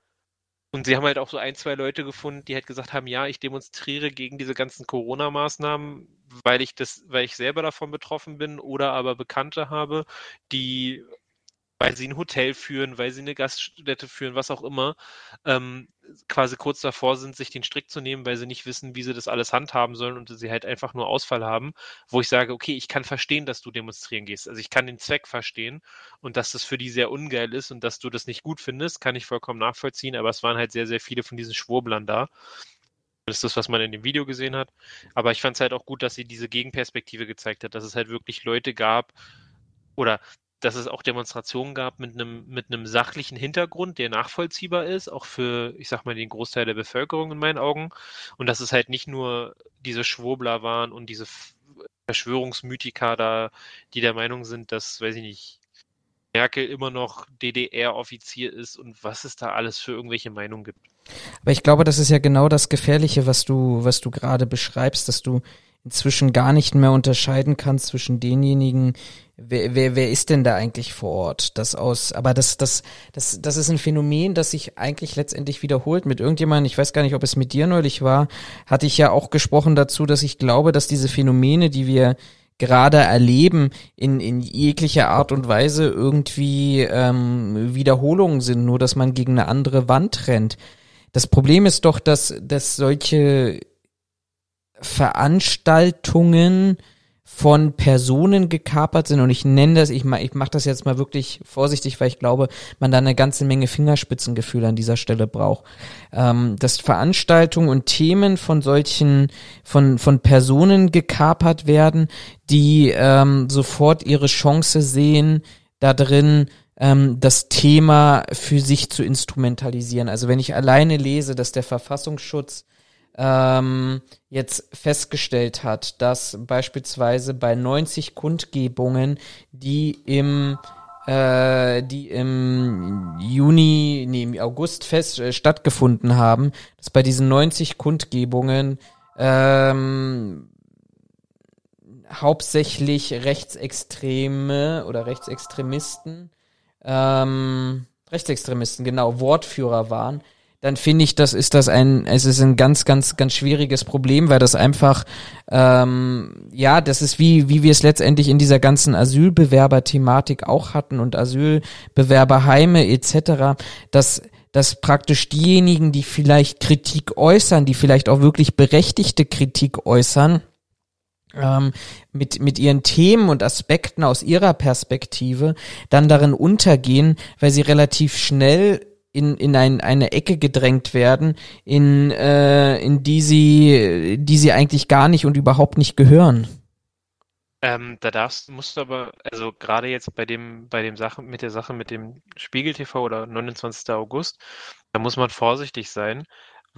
und sie haben halt auch so ein, zwei Leute gefunden, die halt gesagt haben, ja, ich demonstriere gegen diese ganzen Corona-Maßnahmen, weil ich das, weil ich selber davon betroffen bin oder aber Bekannte habe, die weil sie ein Hotel führen, weil sie eine Gaststätte führen, was auch immer, ähm, quasi kurz davor sind, sich den Strick zu nehmen, weil sie nicht wissen, wie sie das alles handhaben sollen und sie halt einfach nur Ausfall haben, wo ich sage, okay, ich kann verstehen, dass du demonstrieren gehst. Also ich kann den Zweck verstehen und dass das für die sehr ungeil ist und dass du das nicht gut findest, kann ich vollkommen nachvollziehen, aber es waren halt sehr, sehr viele von diesen Schwurblern da. Das ist das, was man in dem Video gesehen hat. Aber ich fand es halt auch gut, dass sie diese Gegenperspektive gezeigt hat, dass es halt wirklich Leute gab, oder dass es auch Demonstrationen gab mit einem, mit einem sachlichen Hintergrund, der nachvollziehbar ist, auch für, ich sag mal, den Großteil der Bevölkerung in meinen Augen. Und dass es halt nicht nur diese Schwurbler waren und diese Verschwörungsmythiker da, die der Meinung sind, dass, weiß ich nicht, Merkel immer noch DDR-Offizier ist und was es da alles für irgendwelche Meinungen gibt. Aber ich glaube, das ist ja genau das Gefährliche, was du, was du gerade beschreibst, dass du inzwischen gar nicht mehr unterscheiden kannst zwischen denjenigen, wer, wer, wer ist denn da eigentlich vor Ort? Das aus, aber das, das, das, das ist ein Phänomen, das sich eigentlich letztendlich wiederholt. Mit irgendjemandem, ich weiß gar nicht, ob es mit dir neulich war, hatte ich ja auch gesprochen dazu, dass ich glaube, dass diese Phänomene, die wir gerade erleben, in, in jeglicher Art und Weise irgendwie ähm, Wiederholungen sind, nur dass man gegen eine andere Wand rennt. Das Problem ist doch, dass, dass solche Veranstaltungen von Personen gekapert sind und ich nenne das, ich, ich mache das jetzt mal wirklich vorsichtig, weil ich glaube, man da eine ganze Menge Fingerspitzengefühl an dieser Stelle braucht. Ähm, dass Veranstaltungen und Themen von solchen, von, von Personen gekapert werden, die ähm, sofort ihre Chance sehen, da drin ähm, das Thema für sich zu instrumentalisieren. Also wenn ich alleine lese, dass der Verfassungsschutz ähm, jetzt festgestellt hat, dass beispielsweise bei 90 Kundgebungen, die im äh, die im Juni, nee, im August fest äh, stattgefunden haben, dass bei diesen 90 Kundgebungen ähm, hauptsächlich Rechtsextreme oder Rechtsextremisten, ähm, Rechtsextremisten, genau, Wortführer waren, dann finde ich, das ist das ein, es ist ein ganz, ganz, ganz schwieriges Problem, weil das einfach, ähm, ja, das ist wie, wie wir es letztendlich in dieser ganzen Asylbewerber-Thematik auch hatten und Asylbewerberheime etc., dass dass praktisch diejenigen, die vielleicht Kritik äußern, die vielleicht auch wirklich berechtigte Kritik äußern, ähm, mit, mit ihren Themen und Aspekten aus ihrer Perspektive dann darin untergehen, weil sie relativ schnell in, in ein, eine Ecke gedrängt werden, in, äh, in die sie, die sie eigentlich gar nicht und überhaupt nicht gehören. Ähm, da darfst, musst du aber, also gerade jetzt bei dem, bei dem Sachen, mit der Sache mit dem Spiegel TV oder 29. August, da muss man vorsichtig sein,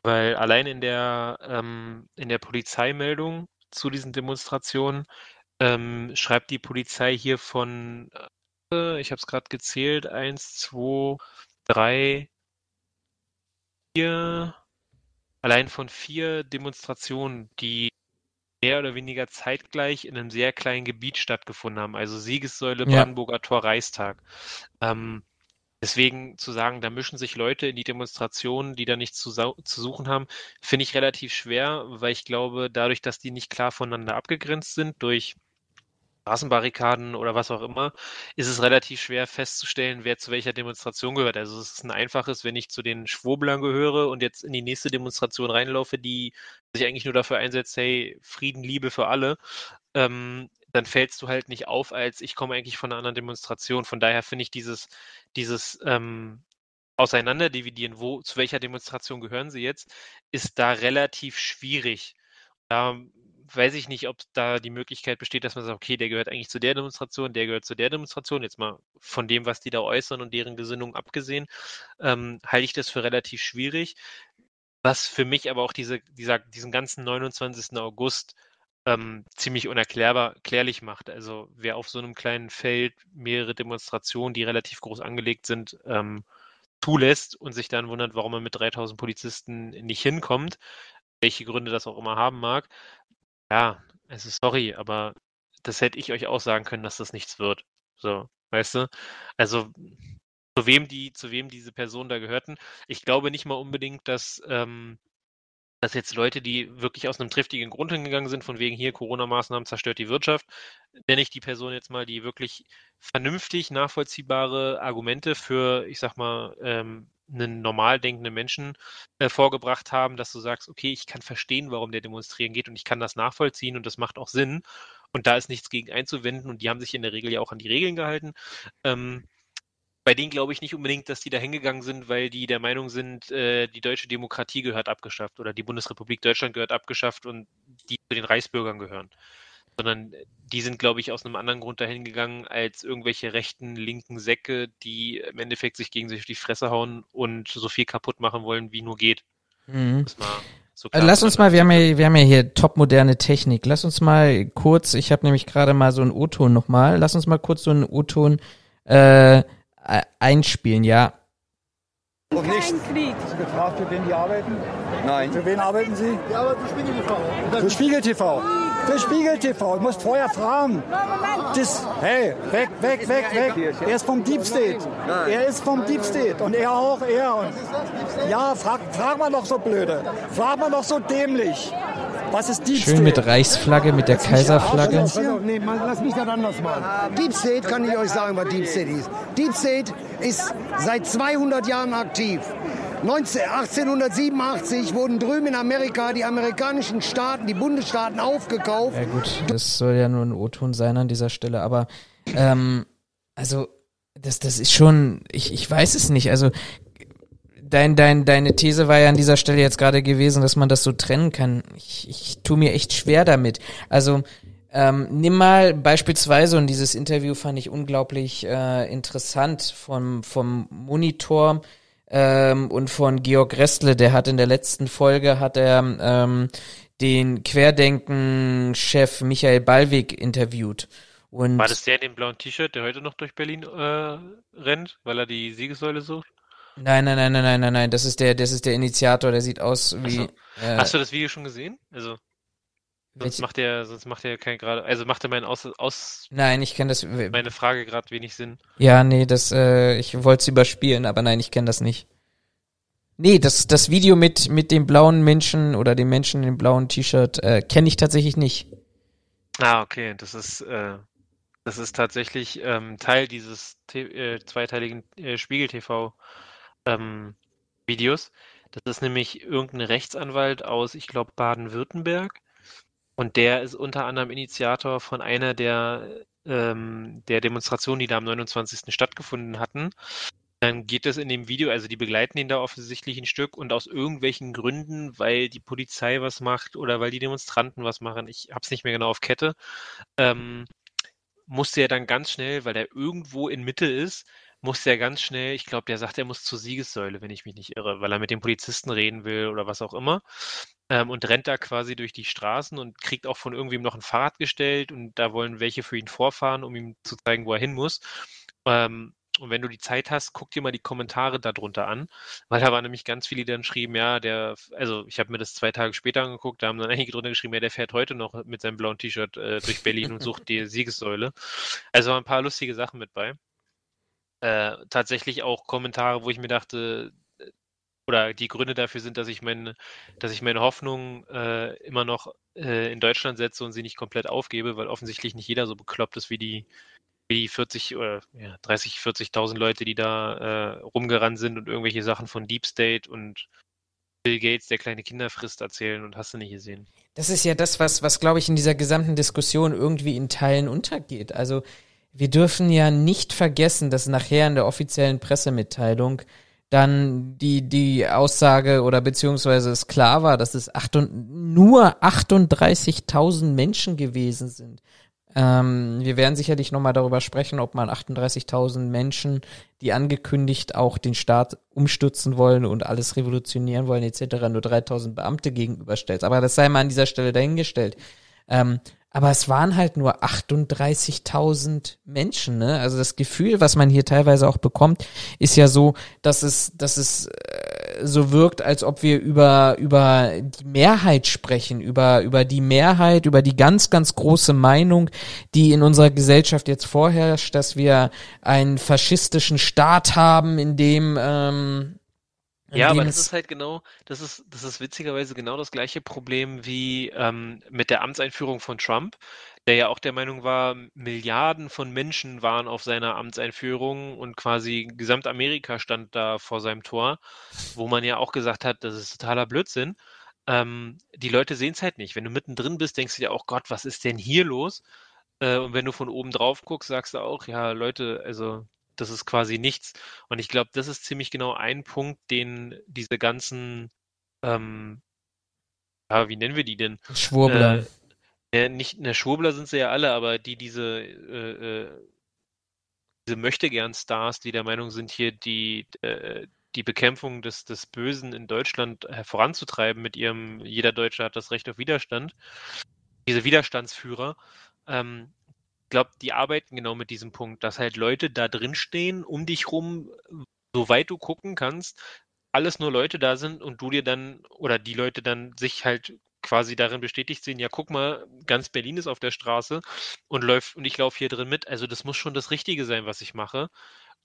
weil allein in der, ähm, in der Polizeimeldung zu diesen Demonstrationen ähm, schreibt die Polizei hier von, äh, ich habe es gerade gezählt, eins, zwei, drei, vier, allein von vier Demonstrationen, die mehr oder weniger zeitgleich in einem sehr kleinen Gebiet stattgefunden haben. Also Siegessäule, Ja. Brandenburger Tor, Reichstag. Ähm, deswegen zu sagen, da mischen sich Leute in die Demonstrationen, die da nichts zu, zu suchen haben, finde ich relativ schwer, weil ich glaube, dadurch, dass die nicht klar voneinander abgegrenzt sind durch Straßenbarrikaden oder was auch immer, ist es relativ schwer festzustellen, wer zu welcher Demonstration gehört. Also es ist ein einfaches, wenn ich zu den Schwurblern gehöre und jetzt in die nächste Demonstration reinlaufe, die sich eigentlich nur dafür einsetzt, hey, Frieden, Liebe für alle, ähm, dann fällst du halt nicht auf, als ich komme eigentlich von einer anderen Demonstration. Von daher finde ich dieses, dieses ähm, Auseinanderdividieren, wo, zu welcher Demonstration gehören sie jetzt, ist da relativ schwierig. Da weiß ich nicht, ob da die Möglichkeit besteht, dass man sagt, okay, der gehört eigentlich zu der Demonstration, der gehört zu der Demonstration. Jetzt mal von dem, was die da äußern und deren Gesinnung abgesehen, ähm, halte ich das für relativ schwierig. Was für mich aber auch diese, dieser, diesen ganzen 29. August ähm, ziemlich unerklärbar klärlich macht. Also wer auf so einem kleinen Feld mehrere Demonstrationen, die relativ groß angelegt sind, ähm, zulässt und sich dann wundert, warum er mit 3000 Polizisten nicht hinkommt, welche Gründe das auch immer haben mag, ja, also sorry, aber das hätte ich euch auch sagen können, dass das nichts wird. So, weißt du? Also zu wem die, zu wem diese Personen da gehörten. Ich glaube nicht mal unbedingt, dass, ähm, dass jetzt Leute, die wirklich aus einem triftigen Grund hingegangen sind, von wegen hier Corona-Maßnahmen zerstört die Wirtschaft, nenne ich die Person jetzt mal, die wirklich vernünftig nachvollziehbare Argumente für, ich sag mal, ähm, einen normal denkenden Menschen äh, vorgebracht haben, dass du sagst, okay, ich kann verstehen, warum der demonstrieren geht und ich kann das nachvollziehen und das macht auch Sinn und da ist nichts gegen einzuwenden und die haben sich in der Regel ja auch an die Regeln gehalten. Ähm, bei denen glaube ich nicht unbedingt, dass die da hingegangen sind, weil die der Meinung sind, äh, die deutsche Demokratie gehört abgeschafft oder die Bundesrepublik Deutschland gehört abgeschafft und die zu den Reichsbürgern gehören. Sondern die sind, glaube ich, aus einem anderen Grund dahin gegangen, als irgendwelche rechten, linken Säcke, die im Endeffekt sich gegenseitig auf die Fresse hauen und so viel kaputt machen wollen, wie nur geht. Mhm. So also lass uns mal, wir haben ja, wir haben ja hier topmoderne Technik. Lass uns mal kurz, ich habe nämlich gerade mal so einen O-Ton nochmal, lass uns mal kurz so einen O-Ton äh, äh, einspielen, ja. Und nicht. Krieg. Hast du gefragt, für wen die arbeiten? Nein. Für wen arbeiten Sie? Ich arbeite für Spiegel TV. Für Spiegel TV. Für Spiegel TV. Ich muss vorher fragen. Das, hey, weg, weg, weg, weg. Er ist vom Deep State. Er ist vom Deep State. Und er auch, er. Und ja, frag, frag mal doch so blöde. Frag mal doch so dämlich. Was ist Deep Schön State? mit Reichsflagge, mit der Kaiserflagge. Nee, lass mich das anders machen. Deep State kann ich euch sagen, was Deep State ist. Deep State ist seit 200 Jahren aktiv. 19, 1887 wurden drüben in Amerika die amerikanischen Staaten, die Bundesstaaten aufgekauft. Ja gut, das soll ja nur ein O-Ton sein an dieser Stelle, aber ähm, also das, das ist schon, ich, ich weiß es nicht, also dein, dein, deine These war ja an dieser Stelle jetzt gerade gewesen, dass man das so trennen kann. Ich, ich tue mir echt schwer damit. Also ähm, nimm mal beispielsweise, und dieses Interview fand ich unglaublich äh, interessant vom, vom Monitor ähm, und von Georg Restle, der hat in der letzten Folge, hat er ähm, den Querdenken-Chef Michael Ballweg interviewt. Und War das der in dem blauen T-Shirt, der heute noch durch Berlin äh, rennt, weil er die Siegessäule sucht? Nein, nein, nein, nein, nein, nein, nein. Das ist der, das ist der Initiator. Der sieht aus wie. So. Äh, Hast du das Video schon gesehen? Also. Sonst macht er, sonst macht er kein gerade, also macht er meinen Aus, aus Nein, ich kenne das. Meine Frage gerade wenig Sinn. Ja, nee, das, äh, ich wollte es überspielen, aber nein, ich kenne das nicht. Nee, das, das Video mit, mit dem blauen Menschen oder dem Menschen im blauen T-Shirt äh, kenne ich tatsächlich nicht. Ah, okay, das ist, äh, das ist tatsächlich ähm, Teil dieses äh, zweiteiligen äh, Spiegel-TV ähm, Videos. Das ist nämlich irgendein Rechtsanwalt aus, ich glaube, Baden-Württemberg. Und der ist unter anderem Initiator von einer der, ähm, der Demonstrationen, die da am 29. stattgefunden hatten. Dann geht es in dem Video, also die begleiten ihn da offensichtlich ein Stück und aus irgendwelchen Gründen, weil die Polizei was macht oder weil die Demonstranten was machen, ich habe es nicht mehr genau auf Kette, ähm, musste er dann ganz schnell, weil der irgendwo in Mitte ist, musste er ganz schnell, ich glaube, der sagt, er muss zur Siegessäule, wenn ich mich nicht irre, weil er mit den Polizisten reden will oder was auch immer. Ähm, und rennt da quasi durch die Straßen und kriegt auch von irgendwem noch ein Fahrrad gestellt und da wollen welche für ihn vorfahren, um ihm zu zeigen, wo er hin muss. Ähm, und wenn du die Zeit hast, guck dir mal die Kommentare darunter an, weil da waren nämlich ganz viele, die dann schrieben, ja, der, also ich habe mir das zwei Tage später angeguckt, da haben dann einige drunter geschrieben, ja, der fährt heute noch mit seinem blauen T-Shirt äh, durch Berlin und sucht die Siegessäule. Also ein paar lustige Sachen mit bei äh, tatsächlich auch Kommentare, wo ich mir dachte, oder die Gründe dafür sind, dass ich meine, dass ich meine Hoffnung äh, immer noch äh, in Deutschland setze und sie nicht komplett aufgebe, weil offensichtlich nicht jeder so bekloppt ist wie die, wie die 40 oder ja, 30, 40.000 Leute, die da äh, rumgerannt sind und irgendwelche Sachen von Deep State und Bill Gates, der kleine Kinder frisst, erzählen und hast du nicht gesehen. Das ist ja das, was, was glaube ich in dieser gesamten Diskussion irgendwie in Teilen untergeht. Also wir dürfen ja nicht vergessen, dass nachher in der offiziellen Pressemitteilung dann die, die Aussage oder beziehungsweise es klar war, dass es acht und, nur 38.000 Menschen gewesen sind. Ähm, wir werden sicherlich nochmal darüber sprechen, ob man 38.000 Menschen, die angekündigt auch den Staat umstürzen wollen und alles revolutionieren wollen etc., nur 3.000 Beamte gegenüberstellt. Aber das sei mal an dieser Stelle dahingestellt. Ähm, aber es waren halt nur 38.000 Menschen, ne? Also das Gefühl, was man hier teilweise auch bekommt, ist ja so, dass es, dass es äh, so wirkt, als ob wir über über die Mehrheit sprechen, über über die Mehrheit, über die ganz ganz große Meinung, die in unserer Gesellschaft jetzt vorherrscht, dass wir einen faschistischen Staat haben, in dem ähm, Ja, aber das ist halt genau, das ist, das ist witzigerweise genau das gleiche Problem wie ähm, mit der Amtseinführung von Trump, der ja auch der Meinung war, Milliarden von Menschen waren auf seiner Amtseinführung und quasi Gesamtamerika stand da vor seinem Tor, wo man ja auch gesagt hat, das ist totaler Blödsinn. Ähm, die Leute sehen es halt nicht. Wenn du mittendrin bist, denkst du dir auch, Gott, was ist denn hier los? Äh, und wenn du von oben drauf guckst, sagst du auch, ja, Leute, also das ist quasi nichts. Und ich glaube, das ist ziemlich genau ein Punkt, den diese ganzen, ähm, ja, wie nennen wir die denn? Schwurbler. Äh, nicht, ne, Schwurbler sind sie ja alle, aber die diese, äh, äh, diese Möchtegern-Stars, die der Meinung sind, hier die, äh, die Bekämpfung des, des Bösen in Deutschland voranzutreiben mit ihrem Jeder Deutsche hat das Recht auf Widerstand. Diese Widerstandsführer, ähm, glaube, die arbeiten genau mit diesem Punkt, dass halt Leute da drin stehen, um dich rum, soweit du gucken kannst, alles nur Leute da sind und du dir dann oder die Leute dann sich halt quasi darin bestätigt sehen, ja, guck mal, ganz Berlin ist auf der Straße und läuft und ich laufe hier drin mit. Also das muss schon das Richtige sein, was ich mache,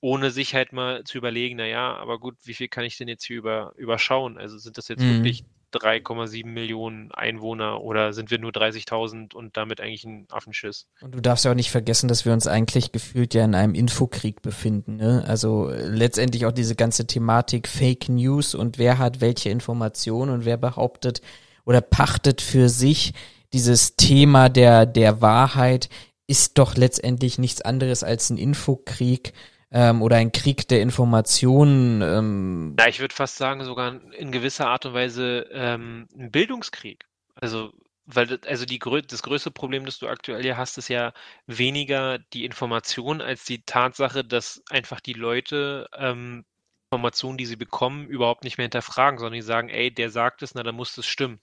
ohne sich halt mal zu überlegen, na ja, aber gut, wie viel kann ich denn jetzt hier über, überschauen? Also sind das jetzt Mhm. wirklich 3,7 Millionen Einwohner oder sind wir nur 30.000 und damit eigentlich ein Affenschiss? Und du darfst ja auch nicht vergessen, dass wir uns eigentlich gefühlt ja in einem Infokrieg befinden. Ne? Also äh, letztendlich auch diese ganze Thematik Fake News und wer hat welche Informationen und wer behauptet oder pachtet für sich dieses Thema der, der Wahrheit ist doch letztendlich nichts anderes als ein Infokrieg ähm, oder ein Krieg der Informationen. Ähm, Ja, ich würde fast sagen, sogar in gewisser Art und Weise ähm, ein Bildungskrieg. Also, weil also die, das größte Problem, das du aktuell hier hast, ist ja weniger die Information als die Tatsache, dass einfach die Leute ähm, Informationen, die sie bekommen, überhaupt nicht mehr hinterfragen, sondern die sagen, ey, der sagt es, na, dann muss das stimmen.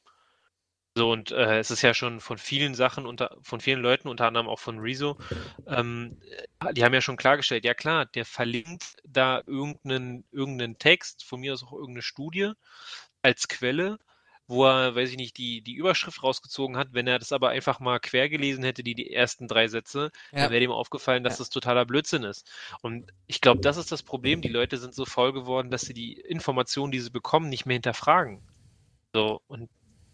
So, und äh, es ist ja schon von vielen Sachen, unter, von vielen Leuten, unter anderem auch von Rezo, ähm, äh, die haben ja schon klargestellt, ja klar, der verlinkt da irgendeinen, irgendeinen Text, von mir aus auch irgendeine Studie als Quelle, wo er, weiß ich nicht, die, die Überschrift rausgezogen hat. Wenn er das aber einfach mal quer gelesen hätte, die, die ersten drei Sätze, Ja. dann wäre ihm aufgefallen, dass Ja. das totaler Blödsinn ist. Und ich glaube, das ist das Problem. Die Leute sind so faul geworden, dass sie die Informationen, die sie bekommen, nicht mehr hinterfragen. So, und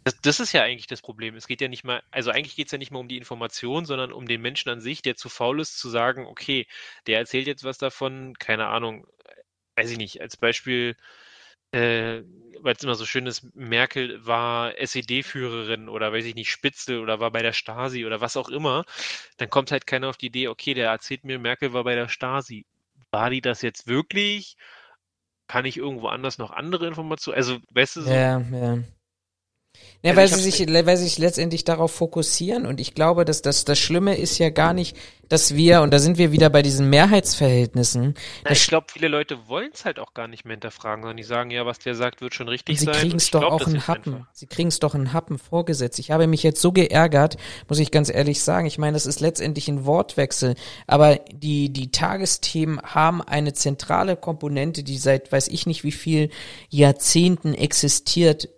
das, das ist ja eigentlich das Problem. Es geht ja nicht mal, also eigentlich geht es ja nicht mal um die Information, sondern um den Menschen an sich, der zu faul ist, zu sagen, okay, der erzählt jetzt was davon, keine Ahnung, weiß ich nicht, als Beispiel, äh, weil es immer so schön ist, Merkel war SED-Führerin oder weiß ich nicht, Spitzel oder war bei der Stasi oder was auch immer, dann kommt halt keiner auf die Idee, okay, der erzählt mir, Merkel war bei der Stasi. War die das jetzt wirklich? Kann ich irgendwo anders noch andere Informationen? Also, weißt du, so, Ja, ja. Ja, weil sie sich, weil sie sich letztendlich darauf fokussieren und ich glaube, dass das, das Schlimme ist ja gar nicht, dass wir, und da sind wir wieder bei diesen Mehrheitsverhältnissen, Na, ich glaube, viele Leute wollen es halt auch gar nicht mehr hinterfragen, sondern die sagen, ja, was der sagt, wird schon richtig sie sein. kriegen und es doch glaub auch in Happen. einfach. Sie kriegen es doch in Happen vorgesetzt. Ich habe mich jetzt so geärgert, muss ich ganz ehrlich sagen. Ich meine, das ist letztendlich ein Wortwechsel. Aber die, die Tagesthemen haben eine zentrale Komponente, die seit weiß ich nicht wie viel Jahrzehnten existiert.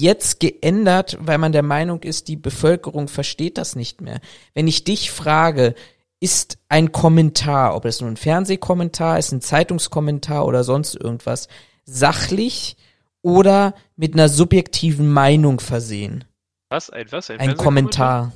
Jetzt geändert, weil man der Meinung ist, die Bevölkerung versteht das nicht mehr. Wenn ich dich frage, ist ein Kommentar, ob es nun ein Fernsehkommentar ist, ein Zeitungskommentar oder sonst irgendwas, sachlich oder mit einer subjektiven Meinung versehen? Was? Ein was? Ein Fernsehkommentar? Kommentar.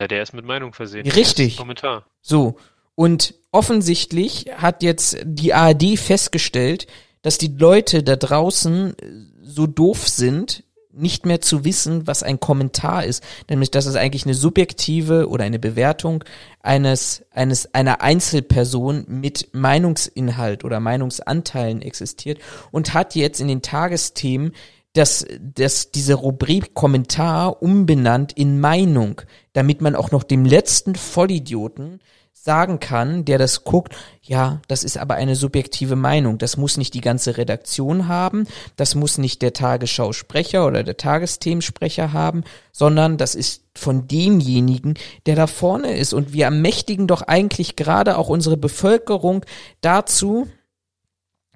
Ja, der ist mit Meinung versehen. Richtig. Ein Kommentar. So. Und offensichtlich hat jetzt die ARD festgestellt, dass die Leute da draußen äh, so doof sind, nicht mehr zu wissen, was ein Kommentar ist. Nämlich, dass es eigentlich eine subjektive oder eine Bewertung eines, eines, einer Einzelperson mit Meinungsinhalt oder Meinungsanteilen existiert und hat jetzt in den Tagesthemen das, das, diese Rubrik Kommentar umbenannt in Meinung, damit man auch noch dem letzten Vollidioten sagen kann, der das guckt, ja, das ist aber eine subjektive Meinung. Das muss nicht die ganze Redaktion haben, das muss nicht der Tagesschau-Sprecher oder der Tagesthemensprecher haben, sondern das ist von demjenigen, der da vorne ist. Und wir ermächtigen doch eigentlich gerade auch unsere Bevölkerung dazu,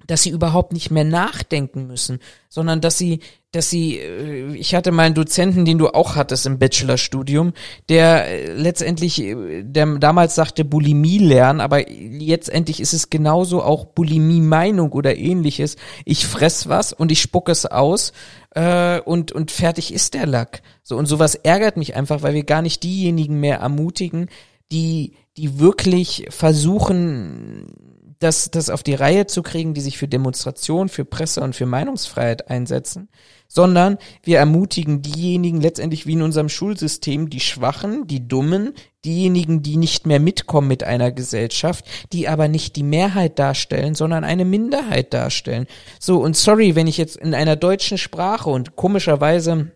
dass sie überhaupt nicht mehr nachdenken müssen, sondern dass sie, dass sie, äh, ich hatte mal einen Dozenten, den du auch hattest im Bachelorstudium, der äh, letztendlich, äh, der damals sagte Bulimie lernen, aber letztendlich ist es genauso auch Bulimie-Meinung oder ähnliches. Ich fress was und ich spucke es aus äh, und, und fertig ist der Lack. So, und sowas ärgert mich einfach, weil wir gar nicht diejenigen mehr ermutigen, die, die wirklich versuchen, das, das auf die Reihe zu kriegen, die sich für Demonstration, für Presse und für Meinungsfreiheit einsetzen, sondern wir ermutigen diejenigen letztendlich wie in unserem Schulsystem, die Schwachen, die Dummen, diejenigen, die nicht mehr mitkommen mit einer Gesellschaft, die aber nicht die Mehrheit darstellen, sondern eine Minderheit darstellen. So, und sorry, wenn ich jetzt in einer deutschen Sprache und komischerweise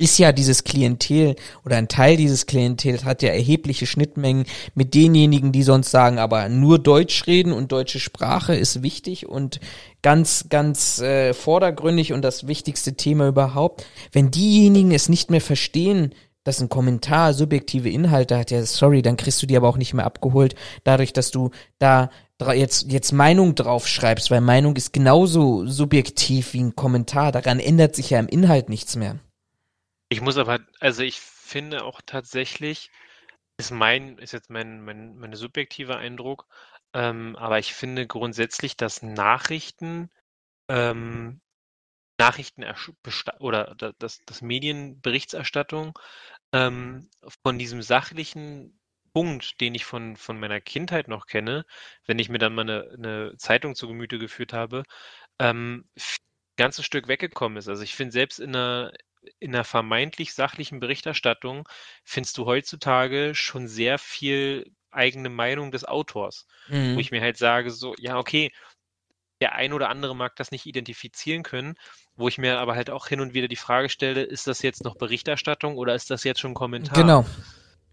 ist ja dieses Klientel oder ein Teil dieses Klientels hat ja erhebliche Schnittmengen mit denjenigen, die sonst sagen, aber nur Deutsch reden und deutsche Sprache ist wichtig und ganz, ganz äh, vordergründig und das wichtigste Thema überhaupt. Wenn diejenigen es nicht mehr verstehen, dass ein Kommentar subjektive Inhalte hat, ja, sorry, dann kriegst du die aber auch nicht mehr abgeholt, dadurch, dass du da jetzt, jetzt Meinung drauf schreibst, weil Meinung ist genauso subjektiv wie ein Kommentar. Daran ändert sich ja im Inhalt nichts mehr. Ich muss aber, also ich finde auch tatsächlich, ist mein, ist jetzt mein, mein, mein subjektiver Eindruck, ähm, aber ich finde grundsätzlich, dass Nachrichten, ähm, Nachrichten oder dass, dass Medienberichterstattung ähm, von diesem sachlichen Punkt, den ich von, von meiner Kindheit noch kenne, wenn ich mir dann mal eine, eine Zeitung zu Gemüte geführt habe, ähm, ein ganzes Stück weggekommen ist. Also ich finde selbst in einer, in der vermeintlich sachlichen Berichterstattung findest du heutzutage schon sehr viel eigene Meinung des Autors, mhm. wo ich mir halt sage, so, ja, okay, der ein oder andere mag das nicht identifizieren können, wo ich mir aber halt auch hin und wieder die Frage stelle, ist das jetzt noch Berichterstattung oder ist das jetzt schon Kommentar? Genau.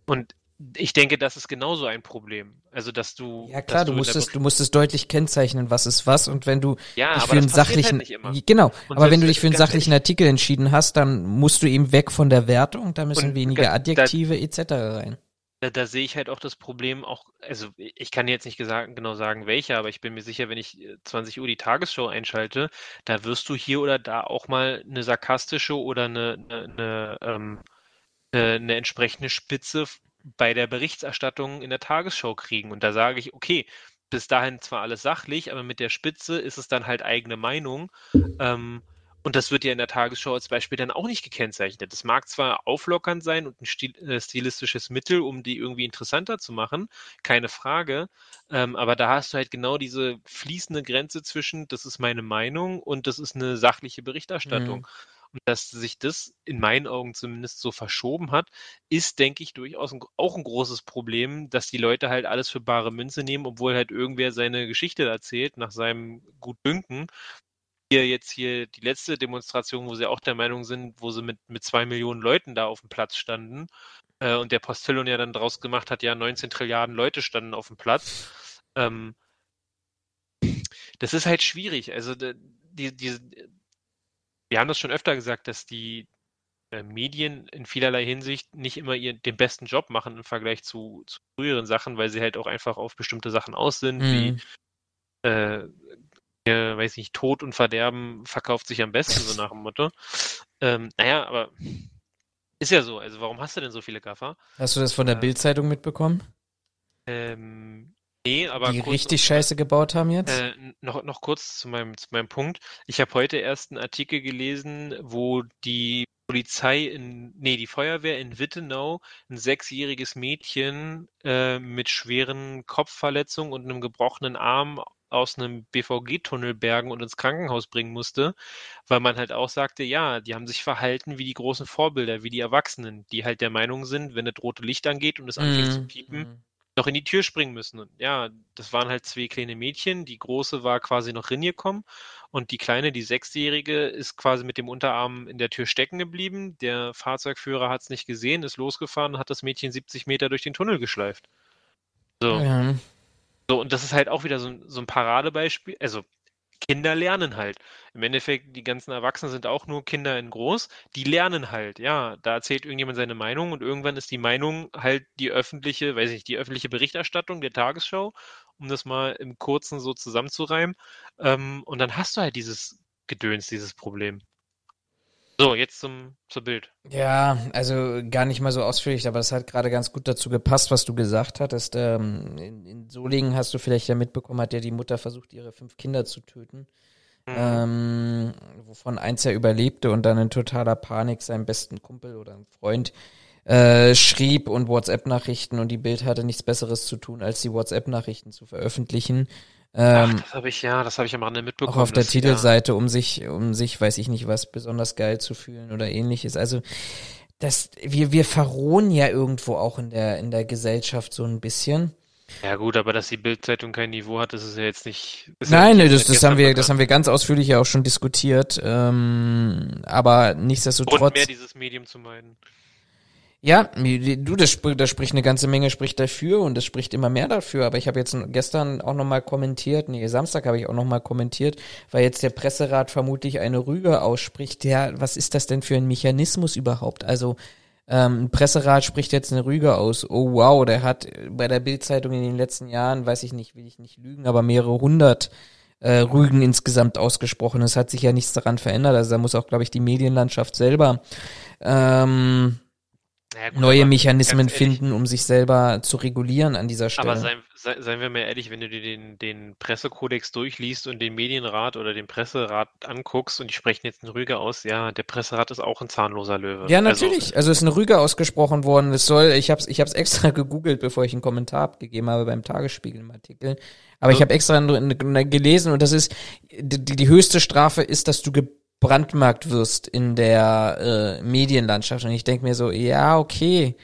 Und ich denke, das ist genauso ein Problem. Also, dass du. Ja, klar, du, du musstest, du musstest deutlich kennzeichnen, was ist was. Und wenn du ja, dich für einen halt sachlichen, halt genau, und aber wenn du dich für einen sachlichen Artikel entschieden hast, dann musst du eben weg von der Wertung, da müssen weniger Adjektive da, etc. rein. Da, da, sehe ich halt auch das Problem auch, also ich kann jetzt nicht gesagt, genau sagen, welcher, aber ich bin mir sicher, wenn ich 20 Uhr die Tagesschau einschalte, da wirst du hier oder da auch mal eine sarkastische oder eine, eine, eine, ähm, eine entsprechende Spitze bei der Berichterstattung in der Tagesschau kriegen. Und da sage ich, okay, bis dahin zwar alles sachlich, aber mit der Spitze ist es dann halt eigene Meinung. Ähm, und das wird ja in der Tagesschau als Beispiel dann auch nicht gekennzeichnet. Das mag zwar auflockernd sein und ein äh, stilistisches Mittel, um die irgendwie interessanter zu machen, keine Frage. Ähm, aber da hast du halt genau diese fließende Grenze zwischen, das ist meine Meinung und das ist eine sachliche Berichterstattung. Mhm. Und dass sich das in meinen Augen zumindest so verschoben hat, ist, denke ich, durchaus ein, auch ein großes Problem, dass die Leute halt alles für bare Münze nehmen, obwohl halt irgendwer seine Geschichte erzählt, nach seinem Gutdünken. Hier jetzt hier die letzte Demonstration, wo sie auch der Meinung sind, wo sie mit, mit zwei Millionen Leuten da auf dem Platz standen äh, und der Postillon ja dann draus gemacht hat, ja, 19 Trilliarden Leute standen auf dem Platz. Ähm, das ist halt schwierig. Also die, die, wir haben das schon öfter gesagt, dass die äh, Medien in vielerlei Hinsicht nicht immer ihren, den besten Job machen im Vergleich zu, zu früheren Sachen, weil sie halt auch einfach auf bestimmte Sachen aus sind, mhm. wie äh, äh, weiß nicht, Tod und Verderben verkauft sich am besten, so nach dem Motto. Ähm, naja, aber ist ja so. Also warum hast du denn so viele Gaffer? Hast du das von der äh, Bildzeitung mitbekommen? Ähm, Nee, aber die kurz, richtig Scheiße gebaut haben jetzt? Äh, noch, noch kurz zu meinem, zu meinem Punkt. Ich habe heute erst einen Artikel gelesen, wo die Polizei in, nee, die Feuerwehr in Wittenau ein sechsjähriges Mädchen äh, mit schweren Kopfverletzungen und einem gebrochenen Arm aus einem BVG-Tunnel bergen und ins Krankenhaus bringen musste, weil man halt auch sagte, ja, die haben sich verhalten wie die großen Vorbilder, wie die Erwachsenen, die halt der Meinung sind, wenn das rote Licht angeht und es anfängt mm, zu piepen, mm noch in die Tür springen müssen. Und ja, das waren halt zwei kleine Mädchen. Die große war quasi noch reingekommen und die kleine, die sechsjährige, ist quasi mit dem Unterarm in der Tür stecken geblieben. Der Fahrzeugführer hat es nicht gesehen, ist losgefahren und hat das Mädchen 70 Meter durch den Tunnel geschleift. So. Ja. So, und das ist halt auch wieder so, so ein Paradebeispiel. Also, Kinder lernen halt. Im Endeffekt, die ganzen Erwachsenen sind auch nur Kinder in groß, die lernen halt, ja. Da erzählt irgendjemand seine Meinung und irgendwann ist die Meinung halt die öffentliche, weiß ich, die öffentliche Berichterstattung der Tagesschau, um das mal im Kurzen so zusammenzureimen. Ähm, und dann hast du halt dieses Gedöns, dieses Problem. So, jetzt zum, zur Bild. Ja, also gar nicht mal so ausführlich, aber es hat gerade ganz gut dazu gepasst, was du gesagt hattest. Ähm, in, in Solingen hast du vielleicht ja mitbekommen, hat ja die Mutter versucht, ihre fünf Kinder zu töten. Mhm. Ähm, wovon eins ja überlebte und dann in totaler Panik seinem besten Kumpel oder einem Freund äh, schrieb und WhatsApp-Nachrichten und die Bild hatte nichts Besseres zu tun, als die WhatsApp-Nachrichten zu veröffentlichen. Ähm, Ach, das habe ich ja, das habe ich am Rande mitbekommen. Auch auf der das, Titelseite, ja. um sich, um sich, weiß ich nicht, was besonders geil zu fühlen oder ähnliches. Also das, wir, wir verrohen ja irgendwo auch in der, in der Gesellschaft so ein bisschen. Ja gut, aber dass die Bildzeitung kein Niveau hat, das ist ja jetzt nicht. Nein, ja nicht das, das haben wir, das haben wir ganz ausführlich ja auch schon diskutiert. Ähm, aber nichtsdestotrotz. Und mehr dieses Medium zu meiden. Ja, du, das, das spricht eine ganze Menge, spricht dafür und das spricht immer mehr dafür. Aber ich habe jetzt gestern auch nochmal kommentiert, nee, Samstag habe ich auch nochmal kommentiert, weil jetzt der Presserat vermutlich eine Rüge ausspricht. Ja, was ist das denn für ein Mechanismus überhaupt? Also ähm, ein Presserat spricht jetzt eine Rüge aus. Oh wow, der hat bei der Bildzeitung in den letzten Jahren, weiß ich nicht, will ich nicht lügen, aber mehrere hundert äh, Rügen insgesamt ausgesprochen. Es hat sich ja nichts daran verändert. Also da muss auch, glaube ich, die Medienlandschaft selber ähm, ja, gut, neue Mechanismen finden, um sich selber zu regulieren an dieser Stelle. Aber seien, seien wir mal ehrlich, wenn du dir den, den Pressekodex durchliest und den Medienrat oder den Presserat anguckst und die sprechen jetzt eine Rüge aus, ja, der Presserat ist auch ein zahnloser Löwe. Ja, also natürlich. Also, also ist eine Rüge ausgesprochen worden. Es soll, ich habe ich hab's extra gegoogelt, bevor ich einen Kommentar abgegeben habe beim Tagesspiegel im Artikel. Aber ja. ich habe extra gelesen und das ist, die, die höchste Strafe ist, dass du gebrandmarkt wirst in der äh, Medienlandschaft. Und ich denke mir so, ja, okay.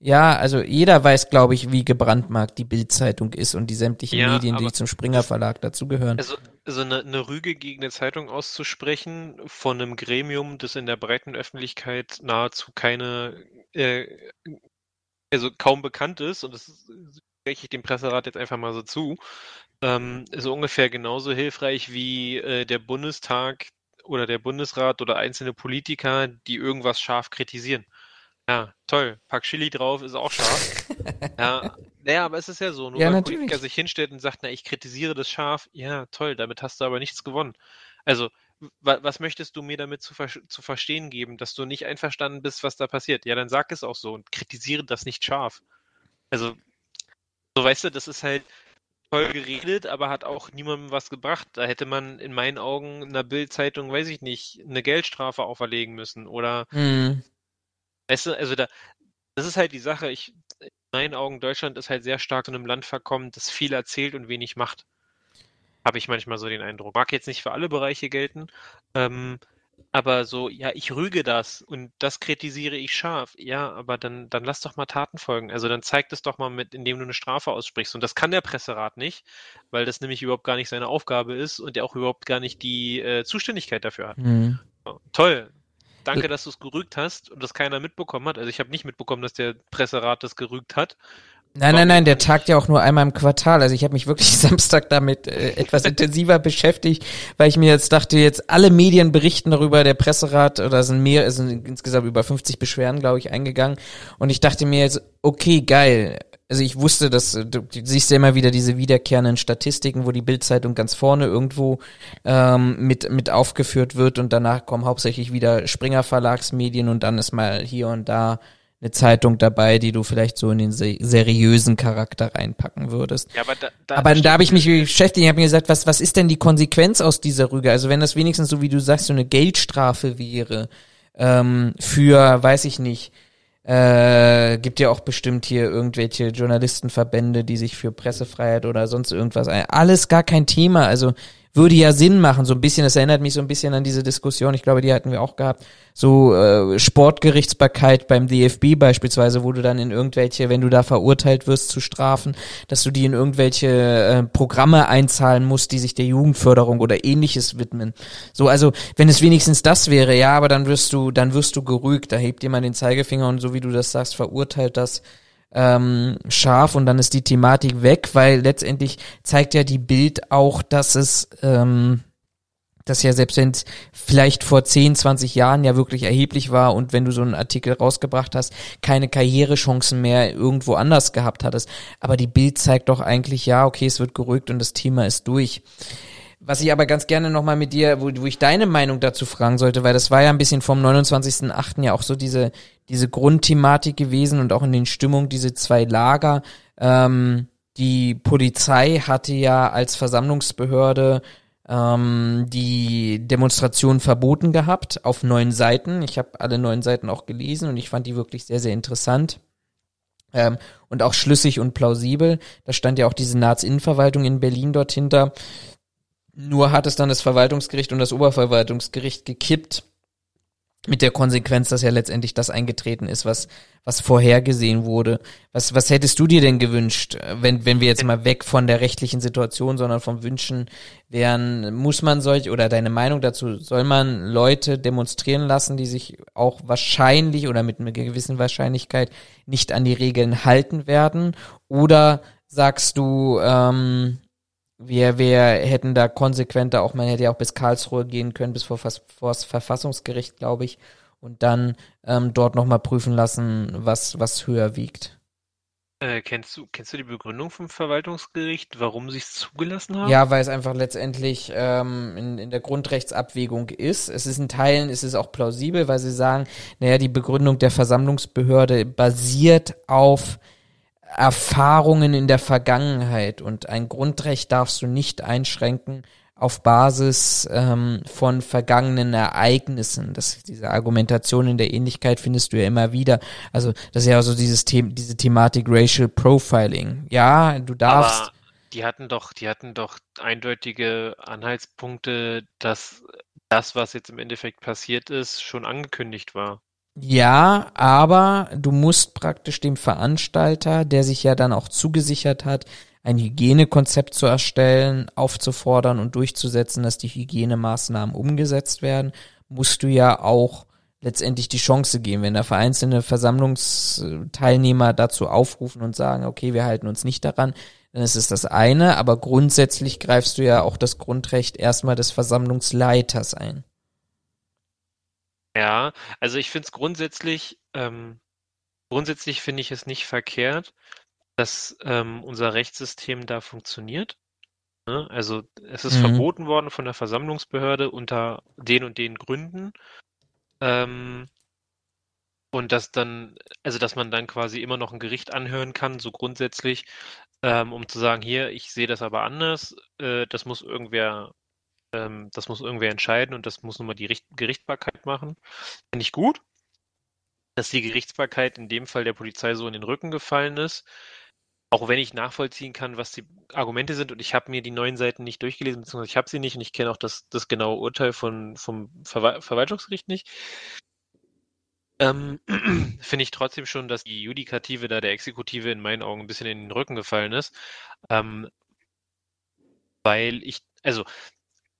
Ja, also jeder weiß, glaube ich, wie gebrandmarkt die Bildzeitung ist und die sämtlichen ja, Medien, die zum Springer Verlag dazugehören. Also, also eine, eine Rüge gegen eine Zeitung auszusprechen von einem Gremium, das in der breiten Öffentlichkeit nahezu keine, äh, also kaum bekannt ist, und das spreche ich dem Presserat jetzt einfach mal so zu, ähm, ist ungefähr genauso hilfreich wie äh, der Bundestag oder der Bundesrat oder einzelne Politiker, die irgendwas scharf kritisieren. Ja, toll. Pack Chili drauf, ist auch scharf. ja, naja, aber es ist ja so. Nur ja, weil ein Politiker sich hinstellt und sagt, na, ich kritisiere das scharf, ja, toll, damit hast du aber nichts gewonnen. Also, was möchtest du mir damit zu, ver zu verstehen geben, dass du nicht einverstanden bist, was da passiert? Ja, dann sag es auch so und kritisiere das nicht scharf. Also, so weißt du, das ist halt, toll geredet, aber hat auch niemandem was gebracht. Da hätte man in meinen Augen einer Bildzeitung, weiß ich nicht, eine Geldstrafe auferlegen müssen oder mhm. weißt du, also da das ist halt die Sache, ich in meinen Augen Deutschland ist halt sehr stark in einem Land verkommen, das viel erzählt und wenig macht. Habe ich manchmal so den Eindruck. Mag jetzt nicht für alle Bereiche gelten, ähm, aber so, ja, ich rüge das und das kritisiere ich scharf. Ja, aber dann, dann lass doch mal Taten folgen. Also dann zeig das doch mal mit, indem du eine Strafe aussprichst. Und das kann der Presserat nicht, weil das nämlich überhaupt gar nicht seine Aufgabe ist und der auch überhaupt gar nicht die äh, Zuständigkeit dafür hat. Mhm. So, toll. Danke, dass du es gerügt hast und das keiner mitbekommen hat. Also ich habe nicht mitbekommen, dass der Presserat das gerügt hat. Nein, nein, nein, der tagt ja auch nur einmal im Quartal. Also ich habe mich wirklich Samstag damit äh, etwas intensiver beschäftigt, weil ich mir jetzt dachte, jetzt alle Medien berichten darüber, der Presserat, oder sind mehr, es sind insgesamt über 50 Beschwerden, glaube ich, eingegangen. Und ich dachte mir jetzt, okay, geil. Also ich wusste, dass du, du siehst ja immer wieder diese wiederkehrenden Statistiken, wo die Bildzeitung ganz vorne irgendwo ähm, mit mit aufgeführt wird und danach kommen hauptsächlich wieder Springer Verlagsmedien und dann ist mal hier und da eine Zeitung dabei, die du vielleicht so in den seriösen Charakter reinpacken würdest. Ja, aber da, da, aber da habe ich mich beschäftigt, ich habe mir gesagt, was, was ist denn die Konsequenz aus dieser Rüge? Also wenn das wenigstens so wie du sagst, so eine Geldstrafe wäre ähm, für, weiß ich nicht, äh, gibt ja auch bestimmt hier irgendwelche Journalistenverbände, die sich für Pressefreiheit oder sonst irgendwas ein. Alles gar kein Thema. Also würde ja Sinn machen, so ein bisschen, das erinnert mich so ein bisschen an diese Diskussion, ich glaube, die hatten wir auch gehabt, so äh, Sportgerichtsbarkeit beim DFB beispielsweise, wo du dann in irgendwelche, wenn du da verurteilt wirst zu Strafen, dass du die in irgendwelche äh, Programme einzahlen musst, die sich der Jugendförderung oder ähnliches widmen. So, also wenn es wenigstens das wäre, ja, aber dann wirst du, dann wirst du gerügt, da hebt jemand den Zeigefinger und so wie du das sagst, verurteilt das ähm, scharf und dann ist die Thematik weg, weil letztendlich zeigt ja die Bild auch, dass es ähm, das ja selbst wenn es vielleicht vor 10, 20 Jahren ja wirklich erheblich war und wenn du so einen Artikel rausgebracht hast, keine Karrierechancen mehr irgendwo anders gehabt hattest. Aber die Bild zeigt doch eigentlich, ja, okay, es wird gerückt und das Thema ist durch. Was ich aber ganz gerne nochmal mit dir, wo, wo ich deine Meinung dazu fragen sollte, weil das war ja ein bisschen vom 29.8. ja auch so diese, diese Grundthematik gewesen und auch in den Stimmungen diese zwei Lager. Ähm, die Polizei hatte ja als Versammlungsbehörde ähm, die Demonstration verboten gehabt auf neun Seiten. Ich habe alle neun Seiten auch gelesen und ich fand die wirklich sehr, sehr interessant. Ähm, und auch schlüssig und plausibel. Da stand ja auch die Senatsinnenverwaltung in Berlin dort hinter. Nur hat es dann das Verwaltungsgericht und das Oberverwaltungsgericht gekippt mit der Konsequenz, dass ja letztendlich das eingetreten ist, was, was vorhergesehen wurde. Was, was hättest du dir denn gewünscht, wenn, wenn wir jetzt mal weg von der rechtlichen Situation, sondern vom Wünschen wären, muss man solch, oder deine Meinung dazu, soll man Leute demonstrieren lassen, die sich auch wahrscheinlich oder mit einer gewissen Wahrscheinlichkeit nicht an die Regeln halten werden? Oder sagst du, ähm, wir, wir hätten da konsequenter auch, man hätte ja auch bis Karlsruhe gehen können, bis vor, vor das Verfassungsgericht, glaube ich, und dann ähm, dort nochmal prüfen lassen, was, was höher wiegt. Äh, kennst du, kennst du die Begründung vom Verwaltungsgericht, warum sie es zugelassen haben? Ja, weil es einfach letztendlich ähm, in, in der Grundrechtsabwägung ist. Es ist in Teilen, ist es auch plausibel, weil sie sagen, naja, die Begründung der Versammlungsbehörde basiert auf Erfahrungen in der Vergangenheit und ein Grundrecht darfst du nicht einschränken auf Basis ähm, von vergangenen Ereignissen. Das, diese Argumentation in der Ähnlichkeit findest du ja immer wieder. Also das ist ja so dieses The diese Thematik Racial Profiling. Ja, du darfst. Aber die hatten doch, die hatten doch eindeutige Anhaltspunkte, dass das, was jetzt im Endeffekt passiert ist, schon angekündigt war. Ja, aber du musst praktisch dem Veranstalter, der sich ja dann auch zugesichert hat, ein Hygienekonzept zu erstellen, aufzufordern und durchzusetzen, dass die Hygienemaßnahmen umgesetzt werden, musst du ja auch letztendlich die Chance geben, wenn da vereinzelte Versammlungsteilnehmer dazu aufrufen und sagen, okay, wir halten uns nicht daran, dann ist es das eine, aber grundsätzlich greifst du ja auch das Grundrecht erstmal des Versammlungsleiters ein. Ja, also ich finde es grundsätzlich, ähm, grundsätzlich finde ich es nicht verkehrt, dass ähm, unser Rechtssystem da funktioniert. Ne? Also es ist mhm. verboten worden von der Versammlungsbehörde unter den und den Gründen. Ähm, und dass dann, also dass man dann quasi immer noch ein Gericht anhören kann, so grundsätzlich, ähm, um zu sagen, hier, ich sehe das aber anders, äh, das muss irgendwer ähm, das muss irgendwer entscheiden und das muss nun mal die Richt Gerichtbarkeit machen. Finde ich gut, dass die Gerichtsbarkeit in dem Fall der Polizei so in den Rücken gefallen ist. Auch wenn ich nachvollziehen kann, was die Argumente sind und ich habe mir die neuen Seiten nicht durchgelesen, beziehungsweise ich habe sie nicht und ich kenne auch das, das genaue Urteil von, vom Ver Verwaltungsgericht nicht. Ähm, finde ich trotzdem schon, dass die Judikative da der Exekutive in meinen Augen ein bisschen in den Rücken gefallen ist. Ähm, weil ich, also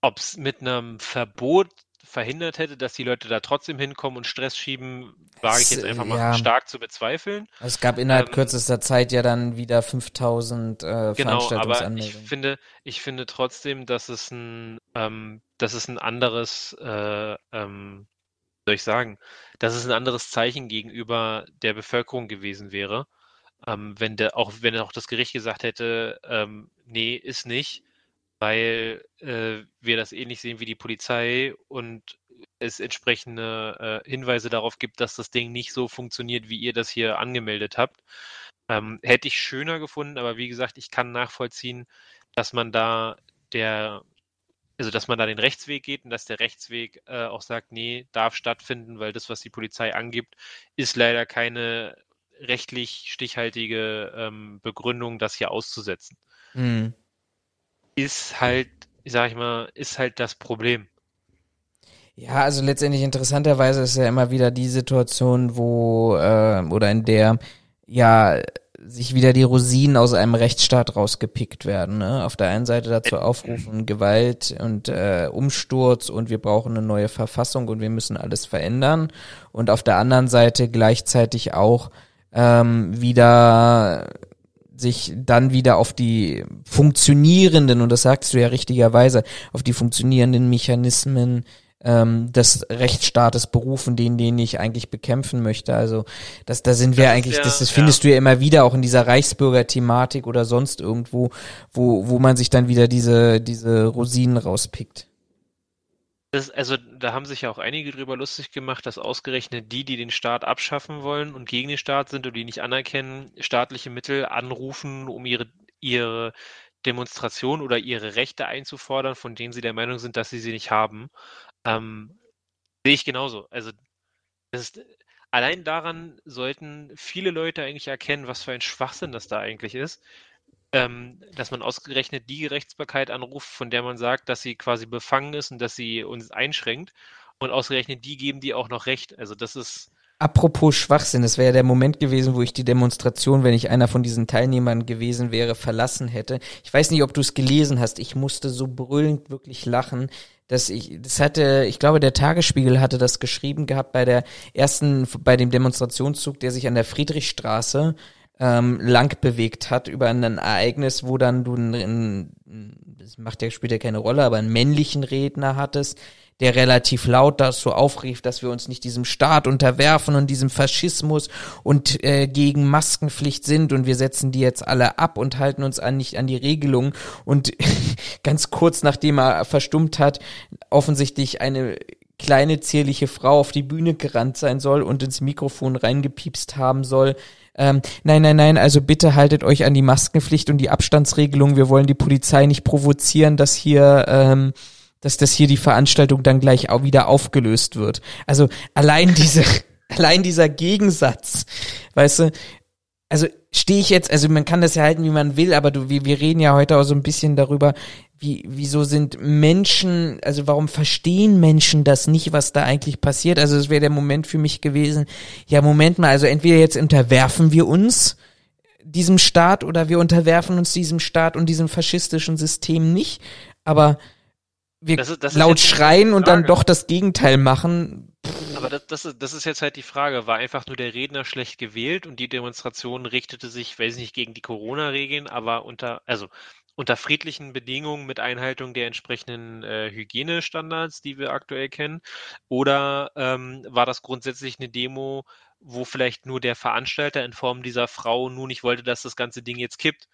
ob es mit einem Verbot verhindert hätte, dass die Leute da trotzdem hinkommen und Stress schieben, wage ich jetzt einfach mal ja. stark zu bezweifeln. Es gab innerhalb ähm, kürzester Zeit ja dann wieder 5000 äh, genau, aber ich finde, ich finde trotzdem, dass es ein, ähm, dass es ein anderes, äh, ähm, soll ich sagen, dass es ein anderes Zeichen gegenüber der Bevölkerung gewesen wäre, ähm, wenn der, auch wenn auch das Gericht gesagt hätte, ähm, nee, ist nicht, weil äh, wir das ähnlich sehen wie die Polizei und es entsprechende äh, Hinweise darauf gibt, dass das Ding nicht so funktioniert, wie ihr das hier angemeldet habt. Ähm, hätte ich schöner gefunden, aber wie gesagt, ich kann nachvollziehen, dass man da der, also dass man da den Rechtsweg geht und dass der Rechtsweg äh, auch sagt, nee, darf stattfinden, weil das, was die Polizei angibt, ist leider keine rechtlich stichhaltige ähm, Begründung, das hier auszusetzen. Mhm ist halt, sag ich mal, ist halt das Problem. Ja, also letztendlich interessanterweise ist ja immer wieder die Situation, wo äh, oder in der ja sich wieder die Rosinen aus einem Rechtsstaat rausgepickt werden. Ne? Auf der einen Seite dazu aufrufen, Gewalt und äh, Umsturz und wir brauchen eine neue Verfassung und wir müssen alles verändern. Und auf der anderen Seite gleichzeitig auch ähm, wieder sich dann wieder auf die funktionierenden, und das sagst du ja richtigerweise, auf die funktionierenden Mechanismen ähm, des Rechtsstaates berufen, den, den ich eigentlich bekämpfen möchte. Also das, da sind wir Das eigentlich, ja- das, das findest du ja immer wieder auch in dieser Reichsbürger-Thematik oder sonst irgendwo, wo, wo man sich dann wieder diese, diese Rosinen rauspickt. Das, also da haben sich ja auch einige drüber lustig gemacht, dass ausgerechnet die, die den Staat abschaffen wollen und gegen den Staat sind und die nicht anerkennen, staatliche Mittel anrufen, um ihre, ihre Demonstration oder ihre Rechte einzufordern, von denen sie der Meinung sind, dass sie sie nicht haben. Ähm, sehe ich genauso. Also ist, allein daran sollten viele Leute eigentlich erkennen, was für ein Schwachsinn das da eigentlich ist. Ähm, dass man ausgerechnet die Gerichtsbarkeit anruft, von der man sagt, dass sie quasi befangen ist und dass sie uns einschränkt. Und ausgerechnet die geben die auch noch recht. Also das ist, Apropos Schwachsinn, das wäre der Moment gewesen, wo ich die Demonstration, wenn ich einer von diesen Teilnehmern gewesen wäre, verlassen hätte. Ich weiß nicht, ob du es gelesen hast. Ich musste so brüllend wirklich lachen, dass ich, das hatte, ich glaube, der Tagesspiegel hatte das geschrieben gehabt bei der ersten, bei dem Demonstrationszug, der sich an der Friedrichstraße ähm, lang bewegt hat über ein Ereignis, wo dann du einen, das macht ja, spielt ja keine Rolle, aber einen männlichen Redner hattest, der relativ laut dazu aufrief, dass wir uns nicht diesem Staat unterwerfen und diesem Faschismus und äh, gegen Maskenpflicht sind und wir setzen die jetzt alle ab und halten uns an nicht an die Regelungen und ganz kurz nachdem er verstummt hat, offensichtlich eine kleine zierliche Frau auf die Bühne gerannt sein soll und ins Mikrofon reingepiepst haben soll. Ähm, nein, nein, nein, also bitte haltet euch an die Maskenpflicht und die Abstandsregelung. Wir wollen die Polizei nicht provozieren, dass hier, ähm, dass das hier die Veranstaltung dann gleich auch wieder aufgelöst wird. Also allein diese, allein dieser Gegensatz, weißt du, also stehe ich jetzt, also man kann das ja halten, wie man will, aber du, wir, wir reden ja heute auch so ein bisschen darüber, wie, wieso sind Menschen, also warum verstehen Menschen das nicht, was da eigentlich passiert? Also es wäre der Moment für mich gewesen, ja, Moment mal, also entweder jetzt unterwerfen wir uns diesem Staat oder wir unterwerfen uns diesem Staat und diesem faschistischen System nicht, aber wir Das ist- das laut schreien und dann doch das Gegenteil machen. aber das, das, ist, das ist jetzt halt die Frage. War einfach nur der Redner schlecht gewählt und die Demonstration richtete sich, weiß ich nicht, gegen die Corona-Regeln, aber unter, also unter friedlichen Bedingungen mit Einhaltung der entsprechenden äh, Hygienestandards, die wir aktuell kennen? Oder ähm, war das grundsätzlich eine Demo, wo vielleicht nur der Veranstalter in Form dieser Frau nur nicht wollte, dass das ganze Ding jetzt kippt?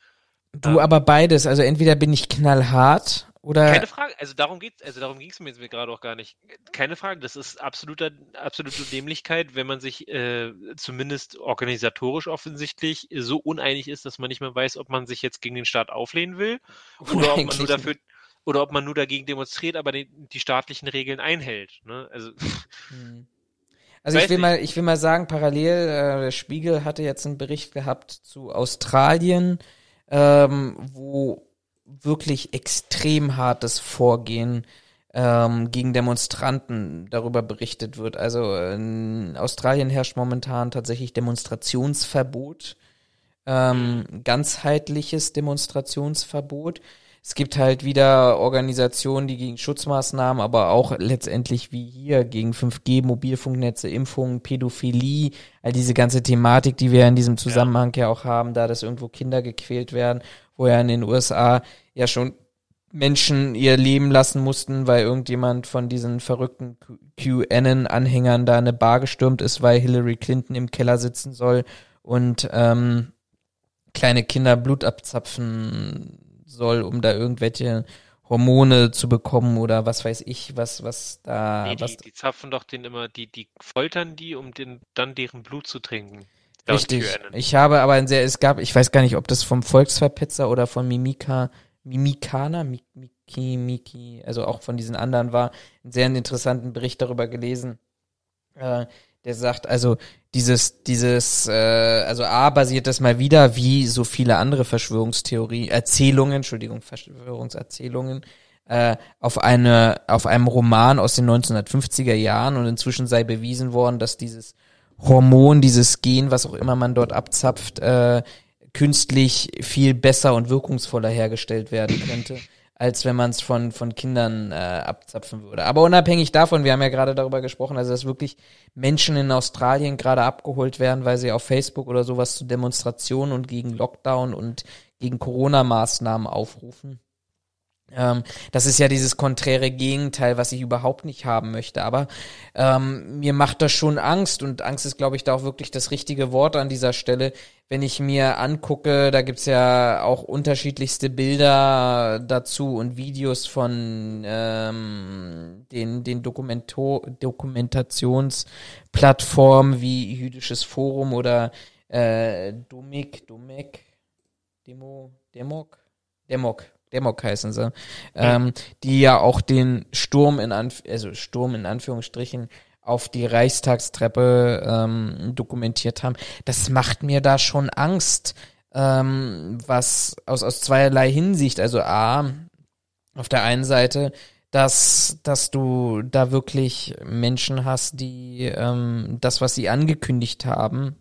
Du Ähm. aber beides, also entweder bin ich knallhart oder Keine Frage, also darum geht's, also darum ging es mir jetzt gerade auch gar nicht. Keine Frage, das ist absoluter, absolute Dämlichkeit, wenn man sich äh, zumindest organisatorisch offensichtlich so uneinig ist, dass man nicht mehr weiß, ob man sich jetzt gegen den Staat auflehnen will oder ob man nur dafür oder ob man nur dagegen demonstriert, aber die, die staatlichen Regeln einhält. Ne? Also Also ich will nicht. mal, ich will mal sagen, parallel, äh, der Spiegel hatte jetzt einen Bericht gehabt zu Australien, ähm, wo wirklich extrem hartes Vorgehen ähm, gegen Demonstranten darüber berichtet wird. Also in Australien herrscht momentan tatsächlich Demonstrationsverbot, ähm, ganzheitliches Demonstrationsverbot. Es gibt halt wieder Organisationen, die gegen Schutzmaßnahmen, aber auch letztendlich wie hier gegen 5G, Mobilfunknetze, Impfungen, Pädophilie, all diese ganze Thematik, die wir in diesem Zusammenhang ja, auch haben, da dass irgendwo Kinder gequält werden, wo ja in den USA ja schon Menschen ihr Leben lassen mussten, weil irgendjemand von diesen verrückten QAnon-Anhängern da eine Bar gestürmt ist, weil Hillary Clinton im Keller sitzen soll und ähm, kleine Kinder Blut abzapfen soll, um da irgendwelche Hormone zu bekommen oder was weiß ich, was, was da, nee, was, die, die zapfen doch den immer, die, die foltern die, um den, dann deren Blut zu trinken. Richtig. Ich habe aber ein sehr, es gab, ich weiß gar nicht, ob das vom Volksverpetzer oder von Mimika, Mimikana, Mi- Miki, Miki, also auch von diesen anderen war, einen sehr interessanten Bericht darüber gelesen, äh, der sagt, also dieses, dieses, äh, also A basiert das mal wieder, wie so viele andere Verschwörungstheorie, Erzählungen, Entschuldigung, Verschwörungserzählungen, äh, auf eine, auf einem Roman aus den 1950er Jahren und inzwischen sei bewiesen worden, dass dieses Hormon, dieses Gen, was auch immer man dort abzapft, äh, künstlich viel besser und wirkungsvoller hergestellt werden könnte. als wenn man es von, von Kindern äh, abzapfen würde. Aber unabhängig davon, wir haben ja gerade darüber gesprochen, also dass wirklich Menschen in Australien gerade abgeholt werden, weil sie auf Facebook oder sowas zu Demonstrationen und gegen Lockdown und gegen Corona-Maßnahmen aufrufen. Ähm, das ist ja dieses konträre Gegenteil, was ich überhaupt nicht haben möchte. Aber ähm, mir macht das schon Angst und Angst ist, glaube ich, da auch wirklich das richtige Wort an dieser Stelle. Wenn ich mir angucke, da gibt's ja auch unterschiedlichste Bilder dazu und Videos von ähm, den, den Dokumento Dokumentationsplattformen wie Jüdisches Forum oder äh, Domik, Domek, Demo, Demok, Demok, Demok heißen sie, ähm, die ja auch den Sturm in Anf also Sturm in Anführungsstrichen auf die Reichstagstreppe ähm, dokumentiert haben. Das macht mir da schon Angst, ähm, was aus aus zweierlei Hinsicht. Also a auf der einen Seite, dass dass du da wirklich Menschen hast, die ähm, das, was sie angekündigt haben,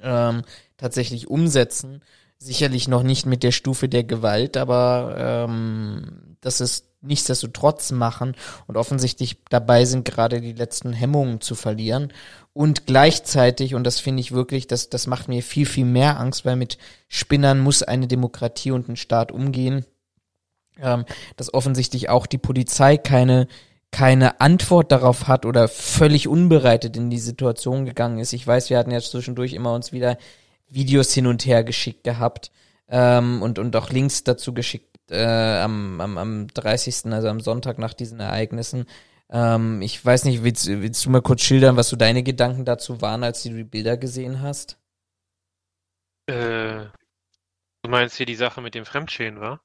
ähm, tatsächlich umsetzen sicherlich noch nicht mit der Stufe der Gewalt, aber ähm, das ist nichtsdestotrotz machen und offensichtlich dabei sind, gerade die letzten Hemmungen zu verlieren. Und gleichzeitig, und das finde ich wirklich, das, das macht mir viel, viel mehr Angst, weil mit Spinnern muss eine Demokratie und ein Staat umgehen, ähm, dass offensichtlich auch die Polizei keine keine Antwort darauf hat oder völlig unbereitet in die Situation gegangen ist. Ich weiß, wir hatten ja zwischendurch immer uns wieder Videos hin und her geschickt gehabt ähm, und, und auch Links dazu geschickt äh, am, am, am 30., also am Sonntag nach diesen Ereignissen. Ähm, ich weiß nicht, willst, willst du mal kurz schildern, was so deine Gedanken dazu waren, als du die Bilder gesehen hast? Äh, du meinst hier die Sache mit dem Fremdschäden, war?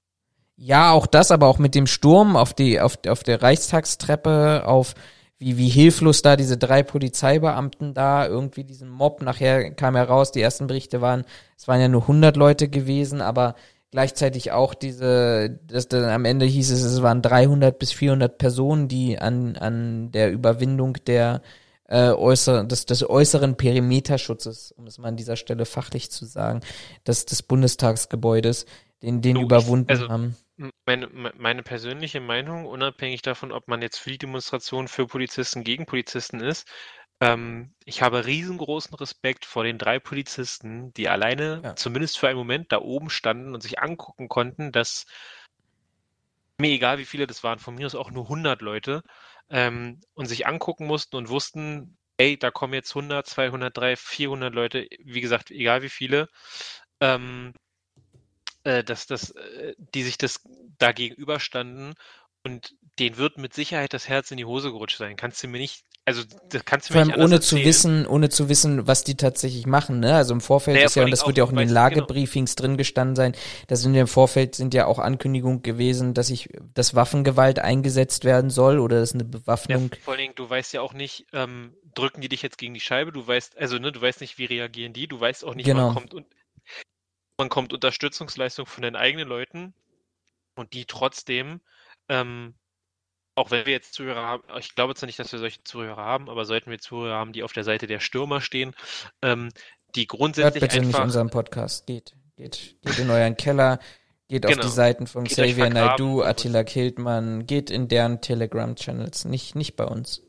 Ja, auch das, aber auch mit dem Sturm auf die, auf, auf der Reichstagstreppe, auf wie, wie hilflos da diese drei Polizeibeamten da, irgendwie diesen Mob, nachher kam heraus, die ersten Berichte waren, es waren ja nur 100 Leute gewesen, aber gleichzeitig auch diese, dass dann am Ende hieß es, es waren 300 bis 400 Personen, die an, an der Überwindung der äh, äußeren, des, des äußeren Perimeterschutzes, um es mal an dieser Stelle fachlich zu sagen, des, des Bundestagsgebäudes, den, den überwunden also, haben meine, meine persönliche Meinung, unabhängig davon, ob man jetzt für die Demonstration für Polizisten gegen Polizisten ist, ähm, ich habe riesengroßen Respekt vor den drei Polizisten, die alleine, ja. zumindest für einen Moment, da oben standen und sich angucken konnten, dass mir egal wie viele das waren, von mir aus auch nur 100 Leute, ähm, und sich angucken mussten und wussten, ey, da kommen jetzt 100, 200, 300, 400 Leute, wie gesagt, egal wie viele, ähm, äh, dass das, äh, die sich das da gegenüberstanden und denen wird mit Sicherheit das Herz in die Hose gerutscht sein. Kannst du mir nicht, also das kannst du Vor mir nicht allem ohne erzählen. zu wissen, ohne zu wissen, was die tatsächlich machen, ne? Also im Vorfeld naja, ist ja, und das wird ja auch in den genau. Lagebriefings genau. drin gestanden sein, da sind ja im Vorfeld sind ja auch Ankündigungen gewesen, dass ich, dass Waffengewalt eingesetzt werden soll oder dass eine Bewaffnung. Ja, vor allen Dingen, du weißt ja auch nicht, ähm, drücken die dich jetzt gegen die Scheibe, du weißt, also ne, du weißt nicht, wie reagieren die, du weißt auch nicht, genau. wann kommt und man kommt Unterstützungsleistung von den eigenen Leuten und die trotzdem, ähm, auch wenn wir jetzt Zuhörer haben, ich glaube zwar nicht, dass wir solche Zuhörer haben, aber sollten wir Zuhörer haben, die auf der Seite der Stürmer stehen, ähm, die grundsätzlich Hört bitte einfach... nicht unseren Podcast, geht, geht, geht in euren Keller, geht genau. auf die Seiten von Xavier Naidu, Attila Kildmann, geht in deren Telegram-Channels, nicht, nicht bei uns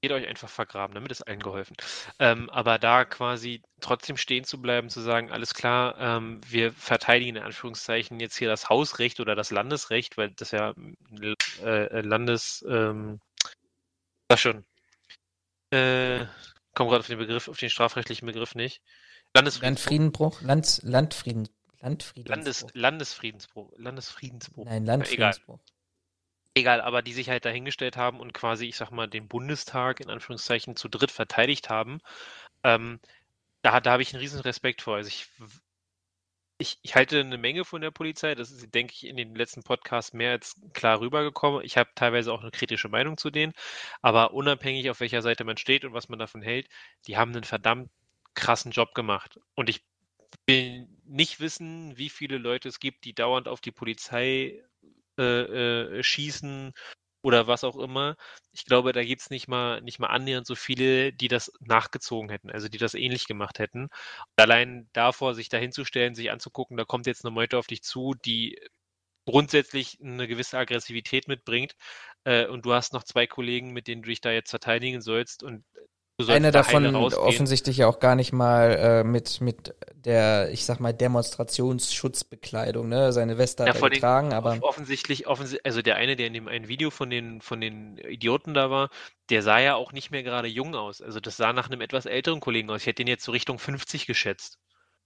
geht euch einfach vergraben, damit ist allen geholfen. Ähm, aber da quasi trotzdem stehen zu bleiben, zu sagen, alles klar, ähm, wir verteidigen in Anführungszeichen jetzt hier das Hausrecht oder das Landesrecht, weil das ja äh, äh Landes, ähm, das schon, äh, komm gerade auf den Begriff, auf den strafrechtlichen Begriff nicht. Landfriedenbruch, Land, Landfrieden, Landfriedensbruch. Landes, Landesfriedensbruch, Landesfriedensbruch. Nein, Landfriedensbruch. Egal. Aber die sich halt dahingestellt haben und quasi, ich sag mal, den Bundestag in Anführungszeichen zu dritt verteidigt haben. Ähm, da, da habe ich einen riesen Respekt vor. Also ich, ich, ich halte eine Menge von der Polizei. Das ist, denke ich, in den letzten Podcasts mehr als klar rübergekommen. Ich habe teilweise auch eine kritische Meinung zu denen. Aber unabhängig, auf welcher Seite man steht und was man davon hält, die haben einen verdammt krassen Job gemacht. Und ich will nicht wissen, wie viele Leute es gibt, die dauernd auf die Polizei äh, äh, schießen oder was auch immer. Ich glaube, da gibt es nicht mal, nicht mal annähernd so viele, die das nachgezogen hätten, also die das ähnlich gemacht hätten. Allein davor, sich dahinzustellen, sich anzugucken, da kommt jetzt eine Meute auf dich zu, die grundsätzlich eine gewisse Aggressivität mitbringt äh, und du hast noch zwei Kollegen, mit denen du dich da jetzt verteidigen sollst und Einer da davon offensichtlich ja auch gar nicht mal äh, mit, mit der, ich sag mal, Demonstrationsschutzbekleidung, ne? Seine Weste Ja, den- getragen, aber Off- offensichtlich, offensichtlich, also der eine, der in dem einen Video von den, von den Idioten da war, der sah ja auch nicht mehr gerade jung aus. Also das sah nach einem etwas älteren Kollegen aus. Ich hätte ihn jetzt so Richtung 50 geschätzt,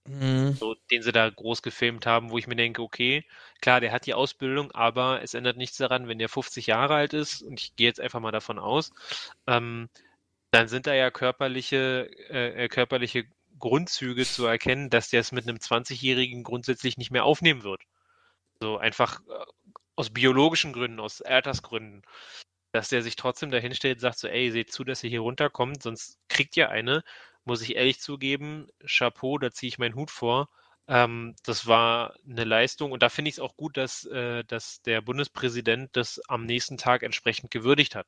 mh, so, den sie da groß gefilmt haben, wo ich mir denke, okay, klar, der hat die Ausbildung, aber es ändert nichts daran, wenn der 50 Jahre alt ist, und ich gehe jetzt einfach mal davon aus, ähm, dann sind da ja körperliche, äh, äh, körperliche Grundzüge zu erkennen, dass der es mit einem 20-Jährigen grundsätzlich nicht mehr aufnehmen wird. So einfach äh, aus biologischen Gründen, aus Altersgründen. Dass der sich trotzdem dahinstellt sagt so, ey, seht zu, dass ihr hier runterkommt, sonst kriegt ihr eine. Muss ich ehrlich zugeben, Chapeau, da ziehe ich meinen Hut vor. Ähm, das war eine Leistung und da finde ich es auch gut, dass, äh, dass der Bundespräsident das am nächsten Tag entsprechend gewürdigt hat.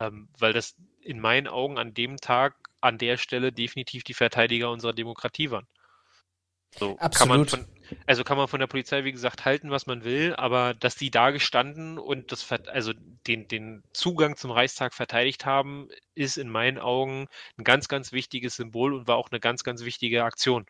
Ähm, weil das in meinen Augen an dem Tag, an der Stelle definitiv die Verteidiger unserer Demokratie waren. So kann man Absolut. von, also kann man von der Polizei, wie gesagt, halten, was man will, aber dass die da gestanden und das, also den, den Zugang zum Reichstag verteidigt haben, ist in meinen Augen ein ganz, ganz wichtiges Symbol und war auch eine ganz, ganz wichtige Aktion.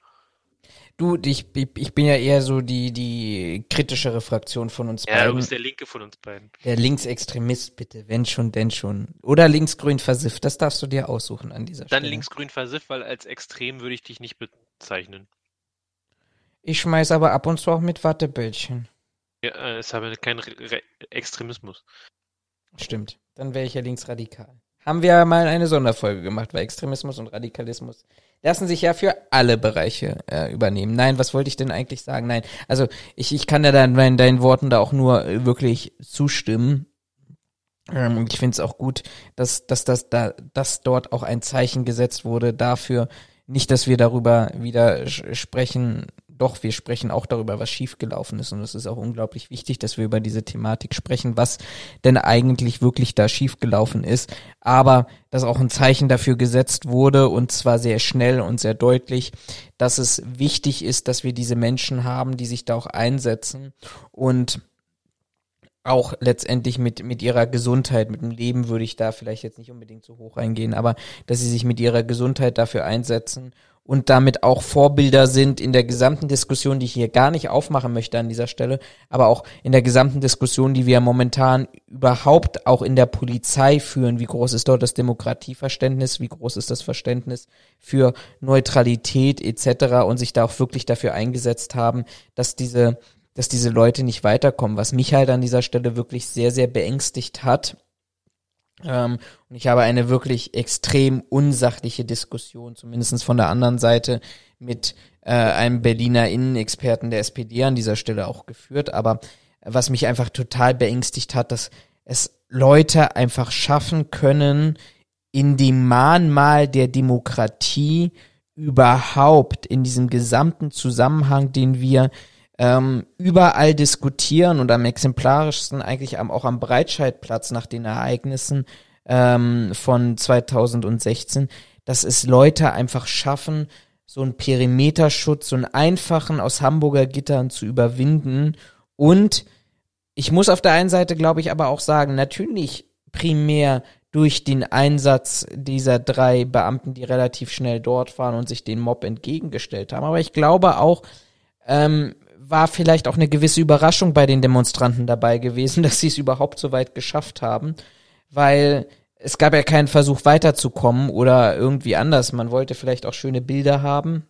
Du, ich, ich bin ja eher so die, die kritischere Fraktion von uns Ja, du beiden. bist der Linke von uns beiden. Der Linksextremist, bitte, wenn schon, denn schon. Oder linksgrün versifft, das darfst du dir aussuchen an dieser Dann Stelle. linksgrün versifft, weil als extrem würde ich dich nicht bezeichnen. Ich schmeiß aber ab und zu auch mit Wattebällchen. Ja, äh, es habe keinen Re Re Extremismus. Stimmt, dann wäre ich ja linksradikal. Haben wir mal eine Sonderfolge gemacht, weil Extremismus und Radikalismus lassen sich ja für alle Bereiche äh, übernehmen. Nein, was wollte ich denn eigentlich sagen? Nein, also ich, ich kann ja deinen, deinen Worten da auch nur äh, wirklich zustimmen. Ähm, und ich finde es auch gut, dass, dass, dass, da, dass dort auch ein Zeichen gesetzt wurde dafür, nicht, dass wir darüber wieder sprechen, doch, wir sprechen auch darüber, was schiefgelaufen ist. Und es ist auch unglaublich wichtig, dass wir über diese Thematik sprechen, was denn eigentlich wirklich da schiefgelaufen ist. Aber dass auch ein Zeichen dafür gesetzt wurde, und zwar sehr schnell und sehr deutlich, dass es wichtig ist, dass wir diese Menschen haben, die sich da auch einsetzen und auch letztendlich mit, mit ihrer Gesundheit, mit dem Leben würde ich da vielleicht jetzt nicht unbedingt so hoch eingehen, aber dass sie sich mit ihrer Gesundheit dafür einsetzen und damit auch Vorbilder sind in der gesamten Diskussion, die ich hier gar nicht aufmachen möchte an dieser Stelle, aber auch in der gesamten Diskussion, die wir momentan überhaupt auch in der Polizei führen. Wie groß ist dort das Demokratieverständnis? Wie groß ist das Verständnis für Neutralität etc. und sich da auch wirklich dafür eingesetzt haben, dass diese dass diese Leute nicht weiterkommen, was mich halt an dieser Stelle wirklich sehr, sehr beängstigt hat. Ähm, und ich habe eine wirklich extrem unsachliche Diskussion, zumindest von der anderen Seite, mit äh, einem Berliner Innenexperten der SPD an dieser Stelle auch geführt. Aber was mich einfach total beängstigt hat, dass es Leute einfach schaffen können, in dem Mahnmal der Demokratie überhaupt in diesem gesamten Zusammenhang, den wir ähm, überall diskutieren und am exemplarischsten eigentlich am, auch am Breitscheidplatz nach den Ereignissen ähm, von 2016, dass es Leute einfach schaffen, so einen Perimeterschutz, so einen einfachen aus Hamburger Gittern zu überwinden. Und ich muss auf der einen Seite, glaube ich, aber auch sagen, natürlich primär durch den Einsatz dieser drei Beamten, die relativ schnell dort waren und sich den Mob entgegengestellt haben. Aber ich glaube auch, ähm, war vielleicht auch eine gewisse Überraschung bei den Demonstranten dabei gewesen, dass sie es überhaupt so weit geschafft haben, weil es gab ja keinen Versuch weiterzukommen oder irgendwie anders. Man wollte vielleicht auch schöne Bilder haben,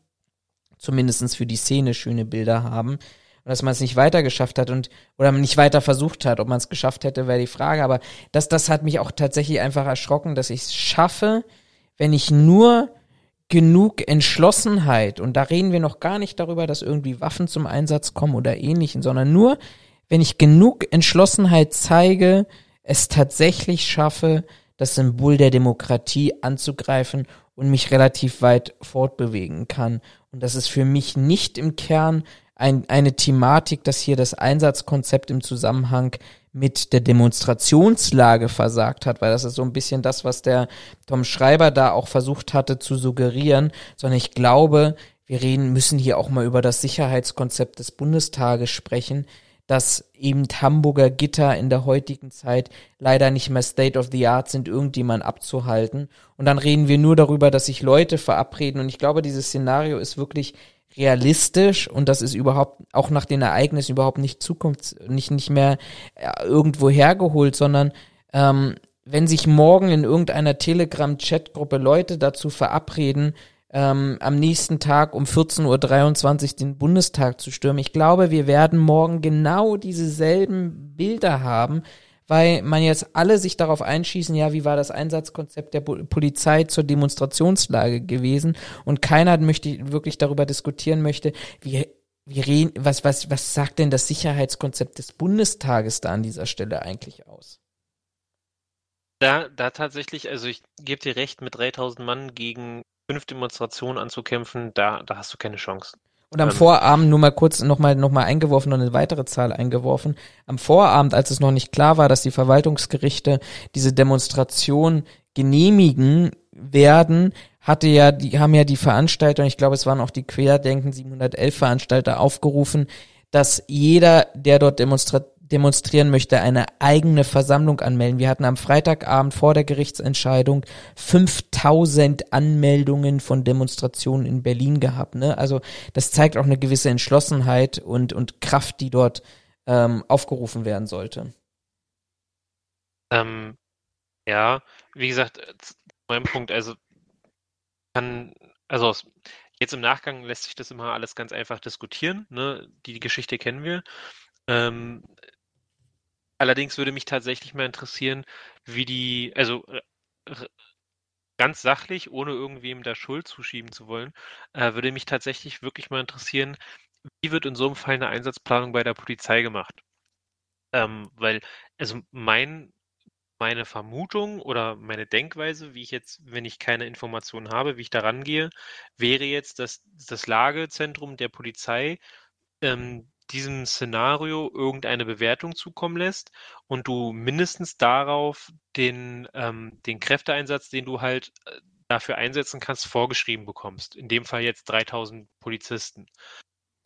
zumindestens für die Szene schöne Bilder haben. Und dass man es nicht weiter geschafft hat und oder man nicht weiter versucht hat, ob man es geschafft hätte, wäre die Frage. Aber das, das hat mich auch tatsächlich einfach erschrocken, dass ich es schaffe, wenn ich nur genug Entschlossenheit, und da reden wir noch gar nicht darüber, dass irgendwie Waffen zum Einsatz kommen oder ähnlichen, sondern nur, wenn ich genug Entschlossenheit zeige, es tatsächlich schaffe, das Symbol der Demokratie anzugreifen und mich relativ weit fortbewegen kann. Und das ist für mich nicht im Kern ein, eine Thematik, dass hier das Einsatzkonzept im Zusammenhang mit der Demonstrationslage versagt hat, weil das ist so ein bisschen das, was der Tom Schreiber da auch versucht hatte zu suggerieren, sondern ich glaube, wir reden, müssen hier auch mal über das Sicherheitskonzept des Bundestages sprechen, dass eben Hamburger Gitter in der heutigen Zeit leider nicht mehr State of the Art sind, irgendjemand abzuhalten. Und dann reden wir nur darüber, dass sich Leute verabreden. Und ich glaube, dieses Szenario ist wirklich realistisch und das ist überhaupt auch nach den Ereignissen überhaupt nicht Zukunft, nicht, nicht mehr äh, irgendwo hergeholt, sondern ähm, wenn sich morgen in irgendeiner Telegram-Chatgruppe Leute dazu verabreden, ähm, am nächsten Tag um 14.23 Uhr den Bundestag zu stürmen. Ich glaube, wir werden morgen genau dieselben Bilder haben, weil man jetzt alle sich darauf einschießen, ja, wie war das Einsatzkonzept der Polizei zur Demonstrationslage gewesen und keiner möchte wirklich darüber diskutieren möchte, wie wie reden, was, was, was sagt denn das Sicherheitskonzept des Bundestages da an dieser Stelle eigentlich aus? Da, da tatsächlich, also ich gebe dir recht, mit 3000 Mann gegen fünf Demonstrationen anzukämpfen, da, da hast du keine Chance. Und am ähm, Vorabend nur mal kurz nochmal noch mal eingeworfen und eine weitere Zahl eingeworfen. Am Vorabend, als es noch nicht klar war, dass die Verwaltungsgerichte diese Demonstration genehmigen werden, hatte ja, die haben ja die Veranstalter, und ich glaube, es waren auch die Querdenken 711 Veranstalter aufgerufen, dass jeder, der dort demonstriert, demonstrieren möchte, eine eigene Versammlung anmelden. Wir hatten am Freitagabend vor der Gerichtsentscheidung 5000 Anmeldungen von Demonstrationen in Berlin gehabt. Ne? Also das zeigt auch eine gewisse Entschlossenheit und, und Kraft, die dort ähm, aufgerufen werden sollte. Ähm, ja, wie gesagt, mein Punkt, also kann, also aus, jetzt im Nachgang lässt sich das immer alles ganz einfach diskutieren. Ne? Die, die Geschichte kennen wir. Ähm, Allerdings würde mich tatsächlich mal interessieren, wie die, also ganz sachlich, ohne irgendwem da Schuld zuschieben zu wollen, äh, würde mich tatsächlich wirklich mal interessieren, wie wird in so einem Fall eine Einsatzplanung bei der Polizei gemacht? Ähm, weil, also mein, meine Vermutung oder meine Denkweise, wie ich jetzt, wenn ich keine Informationen habe, wie ich da rangehe, wäre jetzt, dass das Lagezentrum der Polizei ähm, diesem Szenario irgendeine Bewertung zukommen lässt und du mindestens darauf den, ähm, den Kräfteeinsatz, den du halt äh, dafür einsetzen kannst, vorgeschrieben bekommst. In dem Fall jetzt 3000 Polizisten.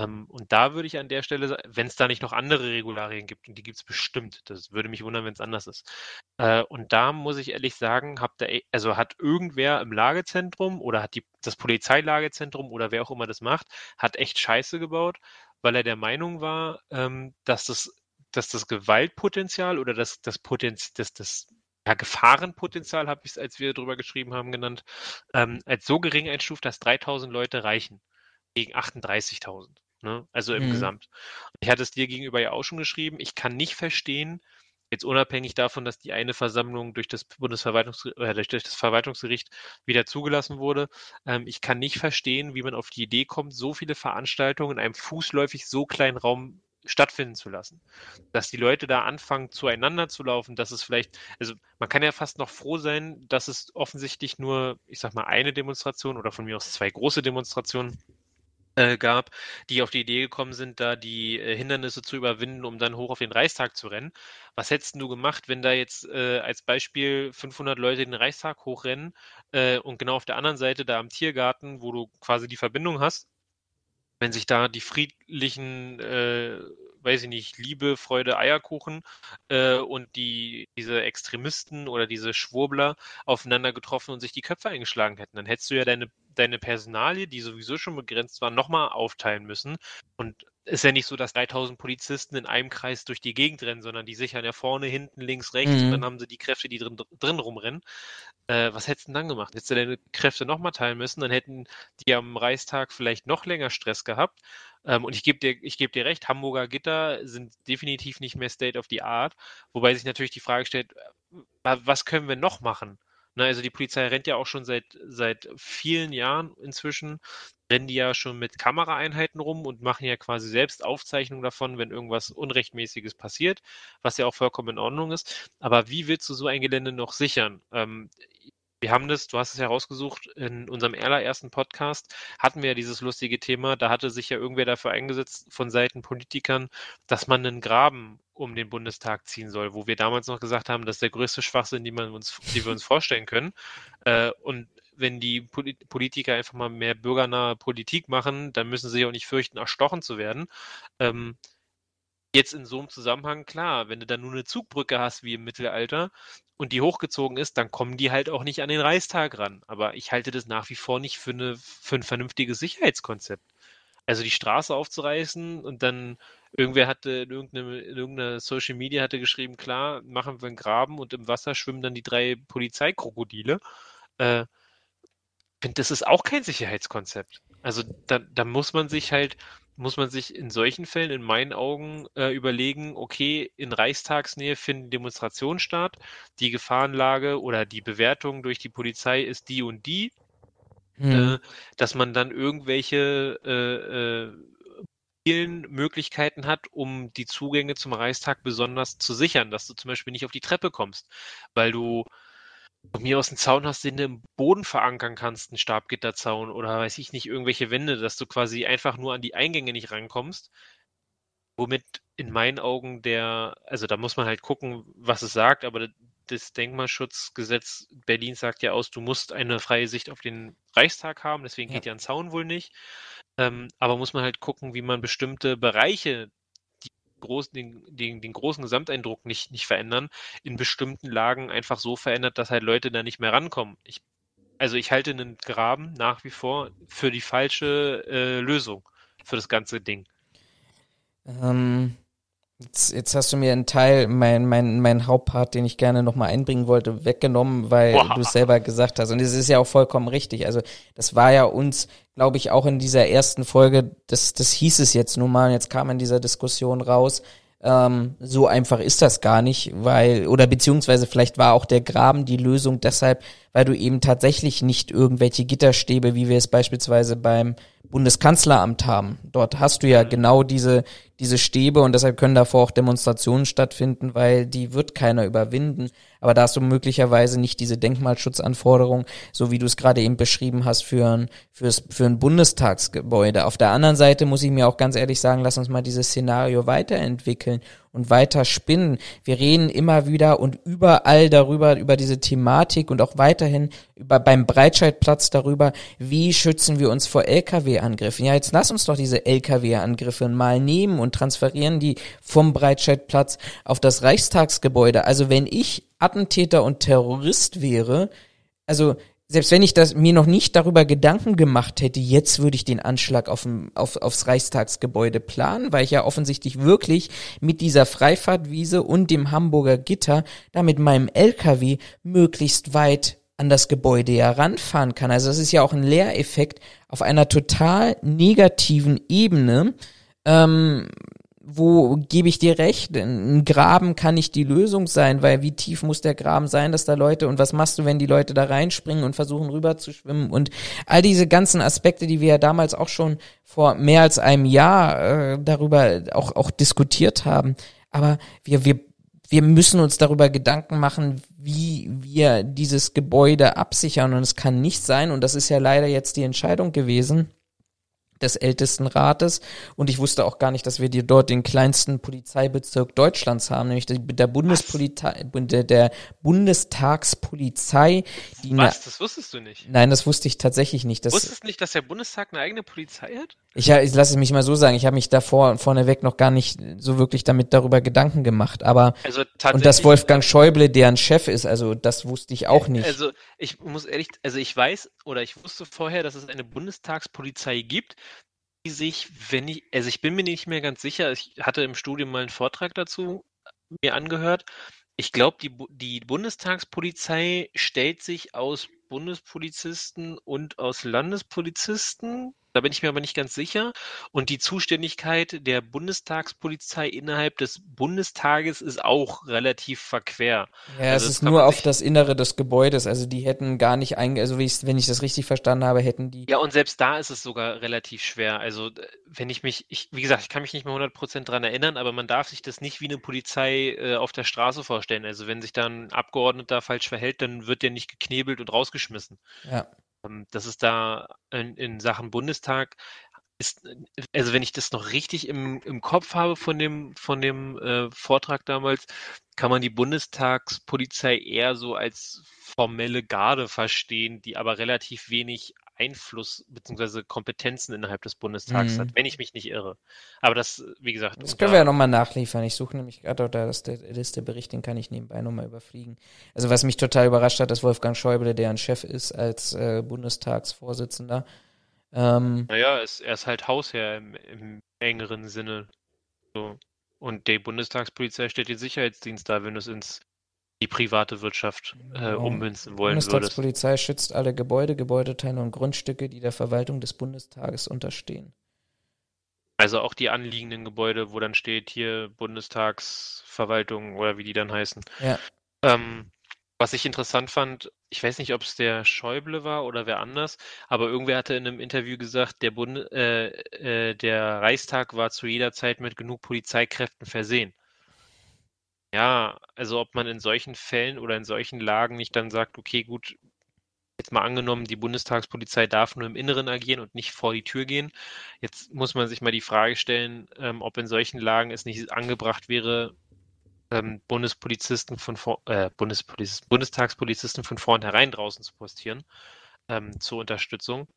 Ähm, und da würde ich an der Stelle, wenn es da nicht noch andere Regularien gibt, und die gibt es bestimmt, das würde mich wundern, wenn es anders ist. Äh, und da muss ich ehrlich sagen, habt ihr, also hat irgendwer im Lagezentrum oder hat die, das Polizeilagezentrum oder wer auch immer das macht, hat echt Scheiße gebaut, weil er der Meinung war, ähm, dass das dass das Gewaltpotenzial oder das, das Potenzial, das, das ja, Gefahrenpotenzial, habe ich es, als wir darüber geschrieben haben, genannt, ähm, als so gering einstuft, dass 3000 Leute reichen gegen 38.000. Ne? Also im mhm. Gesamt. Ich hatte es dir gegenüber ja auch schon geschrieben. Ich kann nicht verstehen, jetzt unabhängig davon, dass die eine Versammlung durch das Bundesverwaltungsgericht, äh, durch das Verwaltungsgericht wieder zugelassen wurde, ähm, ich kann nicht verstehen, wie man auf die Idee kommt, so viele Veranstaltungen in einem fußläufig so kleinen Raum stattfinden zu lassen. Dass die Leute da anfangen, zueinander zu laufen, dass es vielleicht, also man kann ja fast noch froh sein, dass es offensichtlich nur, ich sag mal, eine Demonstration oder von mir aus zwei große Demonstrationen gab, die auf die Idee gekommen sind, da die äh, Hindernisse zu überwinden, um dann hoch auf den Reichstag zu rennen. Was hättest du gemacht, wenn da jetzt äh, als Beispiel 500 Leute den Reichstag hochrennen äh, und genau auf der anderen Seite da am Tiergarten, wo du quasi die Verbindung hast, wenn sich da die friedlichen, äh, weiß ich nicht, Liebe, Freude, Eierkuchen äh, und die, diese Extremisten oder diese Schwurbler aufeinander getroffen und sich die Köpfe eingeschlagen hätten, dann hättest du ja deine, deine Personalie, die sowieso schon begrenzt war, nochmal aufteilen müssen. Und ist ja nicht so, dass 3000 Polizisten in einem Kreis durch die Gegend rennen, sondern die sichern ja vorne, hinten, links, rechts mhm. und dann haben sie die Kräfte, die drin, drin rumrennen. Äh, was hättest du denn dann gemacht? Hättest du deine Kräfte nochmal teilen müssen, dann hätten die am Reichstag vielleicht noch länger Stress gehabt. Ähm, und ich gebe dir, ich geb dir recht, Hamburger Gitter sind definitiv nicht mehr State of the Art, wobei sich natürlich die Frage stellt, äh, was können wir noch machen? Na, also die Polizei rennt ja auch schon seit, seit vielen Jahren inzwischen, rennen die ja schon mit Kameraeinheiten rum und machen ja quasi selbst Aufzeichnungen davon, wenn irgendwas Unrechtmäßiges passiert, was ja auch vollkommen in Ordnung ist. Aber wie willst du so ein Gelände noch sichern? Ähm, wir haben das, du hast es herausgesucht, in unserem allerersten Podcast hatten wir ja dieses lustige Thema, da hatte sich ja irgendwer dafür eingesetzt von Seiten Politikern, dass man einen Graben um den Bundestag ziehen soll, wo wir damals noch gesagt haben, das ist der größte Schwachsinn, den, den wir uns vorstellen können. Äh, und wenn die Politiker einfach mal mehr bürgernahe Politik machen, dann müssen sie auch nicht fürchten, erstochen zu werden. Ähm, Jetzt in so einem Zusammenhang, klar, wenn du dann nur eine Zugbrücke hast wie im Mittelalter und die hochgezogen ist, dann kommen die halt auch nicht an den Reichstag ran. Aber ich halte das nach wie vor nicht für, eine, für ein vernünftiges Sicherheitskonzept. Also die Straße aufzureißen und dann irgendwer hatte in irgendeiner Social Media hatte geschrieben, klar, machen wir einen Graben und im Wasser schwimmen dann die drei Polizeikrokodile. Äh, finde, das ist auch kein Sicherheitskonzept. Also da, da muss man sich halt muss man sich in solchen Fällen in meinen Augen äh, überlegen, okay, in Reichstagsnähe finden Demonstrationen statt, die Gefahrenlage oder die Bewertung durch die Polizei ist die und die, hm. äh, dass man dann irgendwelche äh, äh, vielen Möglichkeiten hat, um die Zugänge zum Reichstag besonders zu sichern, dass du zum Beispiel nicht auf die Treppe kommst, weil du von mir aus einen Zaun hast, den du im Boden verankern kannst, einen Stabgitterzaun oder weiß ich nicht, irgendwelche Wände, dass du quasi einfach nur an die Eingänge nicht rankommst. Womit in meinen Augen der, also da muss man halt gucken, was es sagt, aber das Denkmalschutzgesetz Berlin sagt ja aus, du musst eine freie Sicht auf den Reichstag haben, deswegen ja. geht ja ein Zaun wohl nicht. Ähm, aber muss man halt gucken, wie man bestimmte Bereiche großen, den, den, den großen Gesamteindruck nicht, nicht verändern, in bestimmten Lagen einfach so verändert, dass halt Leute da nicht mehr rankommen. Ich, also ich halte einen Graben nach wie vor für die falsche äh, Lösung für das ganze Ding. Ähm, Jetzt, jetzt hast du mir einen Teil, mein, mein, mein Hauptpart, den ich gerne nochmal einbringen wollte, weggenommen, weil du es selber gesagt hast. Und es ist ja auch vollkommen richtig. Also das war ja uns, glaube ich, auch in dieser ersten Folge, das, das hieß es jetzt nun mal, und jetzt kam in dieser Diskussion raus, ähm, so einfach ist das gar nicht, weil, oder beziehungsweise vielleicht war auch der Graben die Lösung deshalb, weil du eben tatsächlich nicht irgendwelche Gitterstäbe, wie wir es beispielsweise beim Bundeskanzleramt haben. Dort hast du ja genau diese, diese Stäbe und deshalb können davor auch Demonstrationen stattfinden, weil die wird keiner überwinden. Aber da hast du möglicherweise nicht diese Denkmalschutzanforderung, so wie du es gerade eben beschrieben hast, für ein, fürs, für ein Bundestagsgebäude. Auf der anderen Seite muss ich mir auch ganz ehrlich sagen, lass uns mal dieses Szenario weiterentwickeln und weiter spinnen. Wir reden immer wieder und überall darüber, über diese Thematik und auch weiterhin über, beim Breitscheidplatz darüber, wie schützen wir uns vor Lkw-Angriffen. Ja, jetzt lass uns doch diese Lkw-Angriffe mal nehmen und transferieren die vom Breitscheidplatz auf das Reichstagsgebäude. Also wenn ich Attentäter und Terrorist wäre, also selbst wenn ich das mir noch nicht darüber Gedanken gemacht hätte, jetzt würde ich den Anschlag auf, auf, aufs Reichstagsgebäude planen, weil ich ja offensichtlich wirklich mit dieser Freifahrtwiese und dem Hamburger Gitter da mit meinem LKW möglichst weit an das Gebäude ja ranfahren kann. Also das ist ja auch ein Lehreffekt auf einer total negativen Ebene, ähm, wo gebe ich dir recht, ein Graben kann nicht die Lösung sein, weil wie tief muss der Graben sein, dass da Leute und was machst du, wenn die Leute da reinspringen und versuchen rüber zu schwimmen? Und all diese ganzen Aspekte, die wir ja damals auch schon vor mehr als einem Jahr äh, darüber auch auch diskutiert haben, aber wir wir wir müssen uns darüber Gedanken machen, wie wir dieses Gebäude absichern. Und es kann nicht sein und das ist ja leider jetzt die Entscheidung gewesen des ältesten Rates und ich wusste auch gar nicht, dass wir dir dort den kleinsten Polizeibezirk Deutschlands haben, nämlich der Bundespolizei, der, der Bundestagspolizei. Die Was? Das wusstest du nicht? Nein, das wusste ich tatsächlich nicht. Das, wusstest du nicht, dass der Bundestag eine eigene Polizei hat? Ich, ich lasse es mich mal so sagen, ich habe mich davor vorneweg noch gar nicht so wirklich damit darüber Gedanken gemacht, aber also und dass Wolfgang Schäuble deren Chef ist, also das wusste ich auch nicht. Also ich muss ehrlich, also ich weiß oder ich wusste vorher, dass es eine Bundestagspolizei gibt, sich, wenn ich, also ich bin mir nicht mehr ganz sicher, ich hatte im Studium mal einen Vortrag dazu mir angehört. Ich glaube, die, die Bundestagspolizei stellt sich aus Bundespolizisten und aus Landespolizisten da bin ich mir aber nicht ganz sicher. Und die Zuständigkeit der Bundestagspolizei innerhalb des Bundestages ist auch relativ verquer. Ja, also es ist nur auf das Innere des Gebäudes. Also die hätten gar nicht einge, also wenn ich das richtig verstanden habe, hätten die. Ja, und selbst da ist es sogar relativ schwer. Also wenn ich mich, ich, wie gesagt, ich kann mich nicht mehr 100% dran erinnern, aber man darf sich das nicht wie eine Polizei äh, auf der Straße vorstellen. Also wenn sich da ein Abgeordneter falsch verhält, dann wird der nicht geknebelt und rausgeschmissen. Ja. Ähm, das ist da in, in Sachen Bundestag ist, also wenn ich das noch richtig im, im Kopf habe von dem, von dem äh, Vortrag damals, kann man die Bundestagspolizei eher so als formelle Garde verstehen, die aber relativ wenig Einfluss bzw. Kompetenzen innerhalb des Bundestags Mhm. hat, wenn ich mich nicht irre. Aber das, wie gesagt, Das können wir ja nochmal nachliefern. Ich suche nämlich gerade auch da das der Listebericht, den kann ich nebenbei nochmal überfliegen. Also was mich total überrascht hat, ist Wolfgang Schäuble, der ein Chef ist als äh, Bundestagsvorsitzender. Ähm, Naja, es, er ist halt Hausherr im, im engeren Sinne. So. Und die Bundestagspolizei stellt den Sicherheitsdienst da, wenn du es ins die private Wirtschaft äh, ummünzen wollen würdest. Bundestagspolizei schützt alle Gebäude, Gebäudeteile und Grundstücke, die der Verwaltung des Bundestages unterstehen. Also auch die anliegenden Gebäude, wo dann steht hier Bundestagsverwaltung oder wie die dann heißen. Ja. Ähm, was ich interessant fand, ich weiß nicht, ob es der Schäuble war oder wer anders, aber irgendwer hatte in einem Interview gesagt, der Bund, äh, äh, der Reichstag war zu jeder Zeit mit genug Polizeikräften versehen. Ja, also ob man in solchen Fällen oder in solchen Lagen nicht dann sagt, okay, gut, jetzt mal angenommen, die Bundestagspolizei darf nur im Inneren agieren und nicht vor die Tür gehen. Jetzt muss man sich mal die Frage stellen, ähm, ob in solchen Lagen es nicht angebracht wäre, ähm, Bundespolizisten von vor, äh, Bundespoliz Bundestagspolizisten von vornherein draußen zu postieren ähm, zur Unterstützung.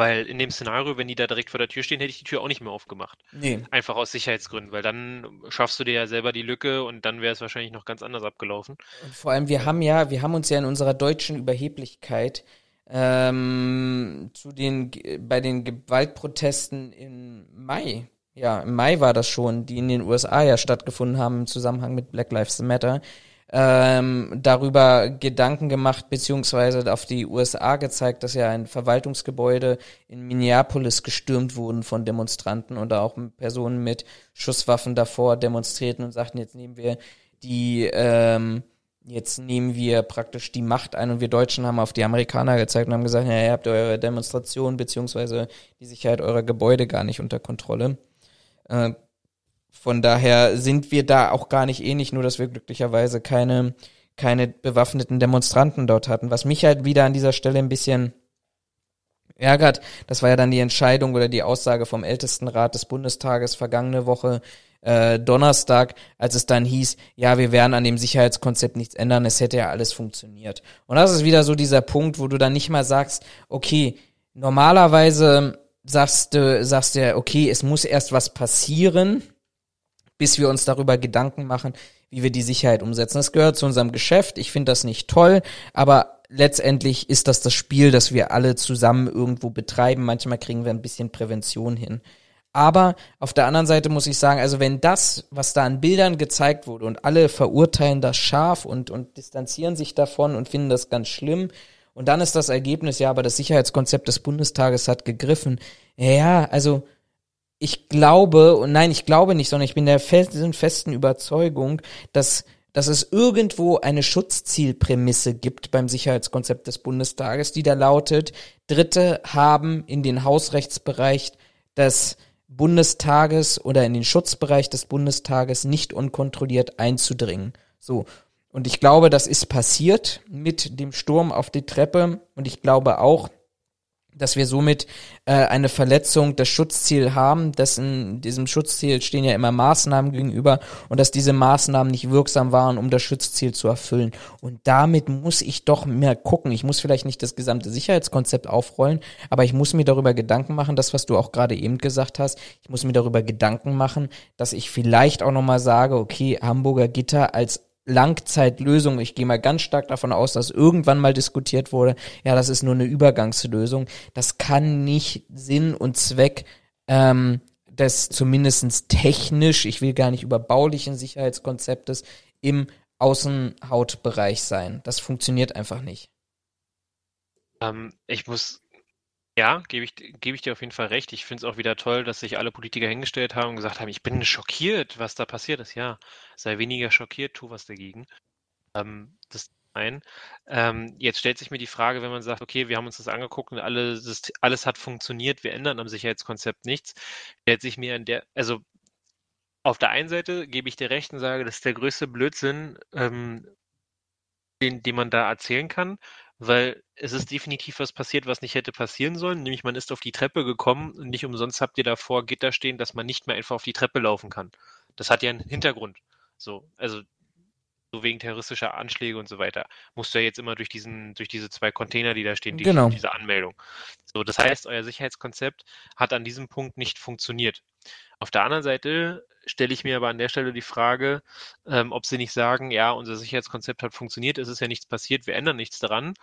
Weil in dem Szenario, wenn die da direkt vor der Tür stehen, hätte ich die Tür auch nicht mehr aufgemacht. Nee. Einfach aus Sicherheitsgründen, weil dann schaffst du dir ja selber die Lücke und dann wäre es wahrscheinlich noch ganz anders abgelaufen. Und vor allem, wir haben ja, wir haben uns ja in unserer deutschen Überheblichkeit ähm, zu den bei den Gewaltprotesten im Mai, ja, im Mai war das schon, die in den USA ja stattgefunden haben im Zusammenhang mit Black Lives Matter, ähm, darüber Gedanken gemacht, beziehungsweise auf die USA gezeigt, dass ja ein Verwaltungsgebäude in Minneapolis gestürmt wurden von Demonstranten und auch Personen mit Schusswaffen davor demonstrierten und sagten, jetzt nehmen wir die, ähm, jetzt nehmen wir praktisch die Macht ein und wir Deutschen haben auf die Amerikaner gezeigt und haben gesagt, ja, ihr habt eure Demonstration beziehungsweise die Sicherheit eurer Gebäude gar nicht unter Kontrolle. Äh, von daher sind wir da auch gar nicht ähnlich, nur dass wir glücklicherweise keine, keine bewaffneten Demonstranten dort hatten. Was mich halt wieder an dieser Stelle ein bisschen ärgert, das war ja dann die Entscheidung oder die Aussage vom Ältestenrat des Bundestages vergangene Woche, äh, Donnerstag, als es dann hieß, ja, wir werden an dem Sicherheitskonzept nichts ändern, es hätte ja alles funktioniert. Und das ist wieder so dieser Punkt, wo du dann nicht mal sagst, okay, normalerweise sagst du, sagst du, ja, okay, es muss erst was passieren, bis wir uns darüber Gedanken machen, wie wir die Sicherheit umsetzen. Das gehört zu unserem Geschäft. Ich finde das nicht toll, aber letztendlich ist das das Spiel, das wir alle zusammen irgendwo betreiben. Manchmal kriegen wir ein bisschen Prävention hin. Aber auf der anderen Seite muss ich sagen, also wenn das, was da an Bildern gezeigt wurde und alle verurteilen das scharf und, und distanzieren sich davon und finden das ganz schlimm, und dann ist das Ergebnis, ja, aber das Sicherheitskonzept des Bundestages hat gegriffen. Ja, also ich glaube, und nein, ich glaube nicht, sondern ich bin der festen, festen Überzeugung, dass, dass es irgendwo eine Schutzzielprämisse gibt beim Sicherheitskonzept des Bundestages, die da lautet, Dritte haben in den Hausrechtsbereich des Bundestages oder in den Schutzbereich des Bundestages nicht unkontrolliert einzudringen. So. Und ich glaube, das ist passiert mit dem Sturm auf die Treppe. Und ich glaube auch, dass wir somit äh, eine Verletzung des Schutzziels haben. Dessen, diesem Schutzziel stehen ja immer Maßnahmen gegenüber und dass diese Maßnahmen nicht wirksam waren, um das Schutzziel zu erfüllen. Und damit muss ich doch mehr gucken. Ich muss vielleicht nicht das gesamte Sicherheitskonzept aufrollen, aber ich muss mir darüber Gedanken machen, das, was du auch gerade eben gesagt hast, ich muss mir darüber Gedanken machen, dass ich vielleicht auch nochmal sage, okay, Hamburger Gitter als Langzeitlösung. Ich gehe mal ganz stark davon aus, dass irgendwann mal diskutiert wurde, ja, das ist nur eine Übergangslösung. Das kann nicht Sinn und Zweck ähm, des zumindestens technisch, ich will gar nicht über baulichen Sicherheitskonzeptes im Außenhautbereich sein. Das funktioniert einfach nicht. Ähm, ich muss, ja, gebe ich, gebe ich dir auf jeden Fall recht. Ich finde es auch wieder toll, dass sich alle Politiker hingestellt haben und gesagt haben, ich bin schockiert, was da passiert ist. Ja, sei weniger schockiert, tu was dagegen. Ähm, das ein. Ähm, jetzt stellt sich mir die Frage, wenn man sagt, okay, wir haben uns das angeguckt und alles, alles hat funktioniert, wir ändern am Sicherheitskonzept nichts, stellt sich mir in der, also auf der einen Seite gebe ich dir recht und sage, das ist der größte Blödsinn, ähm, den, den man da erzählen kann, weil es ist definitiv was passiert, was nicht hätte passieren sollen, nämlich man ist auf die Treppe gekommen und nicht umsonst habt ihr davor Gitter stehen, dass man nicht mehr einfach auf die Treppe laufen kann. Das hat ja einen Hintergrund. So, also so wegen terroristischer Anschläge und so weiter, musst du ja jetzt immer durch diesen, durch diese zwei Container, die da stehen, die, Genau. diese Anmeldung. So, das heißt, euer Sicherheitskonzept hat an diesem Punkt nicht funktioniert. Auf der anderen Seite stelle ich mir aber an der Stelle die Frage, ähm, ob sie nicht sagen, ja, unser Sicherheitskonzept hat funktioniert, es ist ja nichts passiert, wir ändern nichts daran.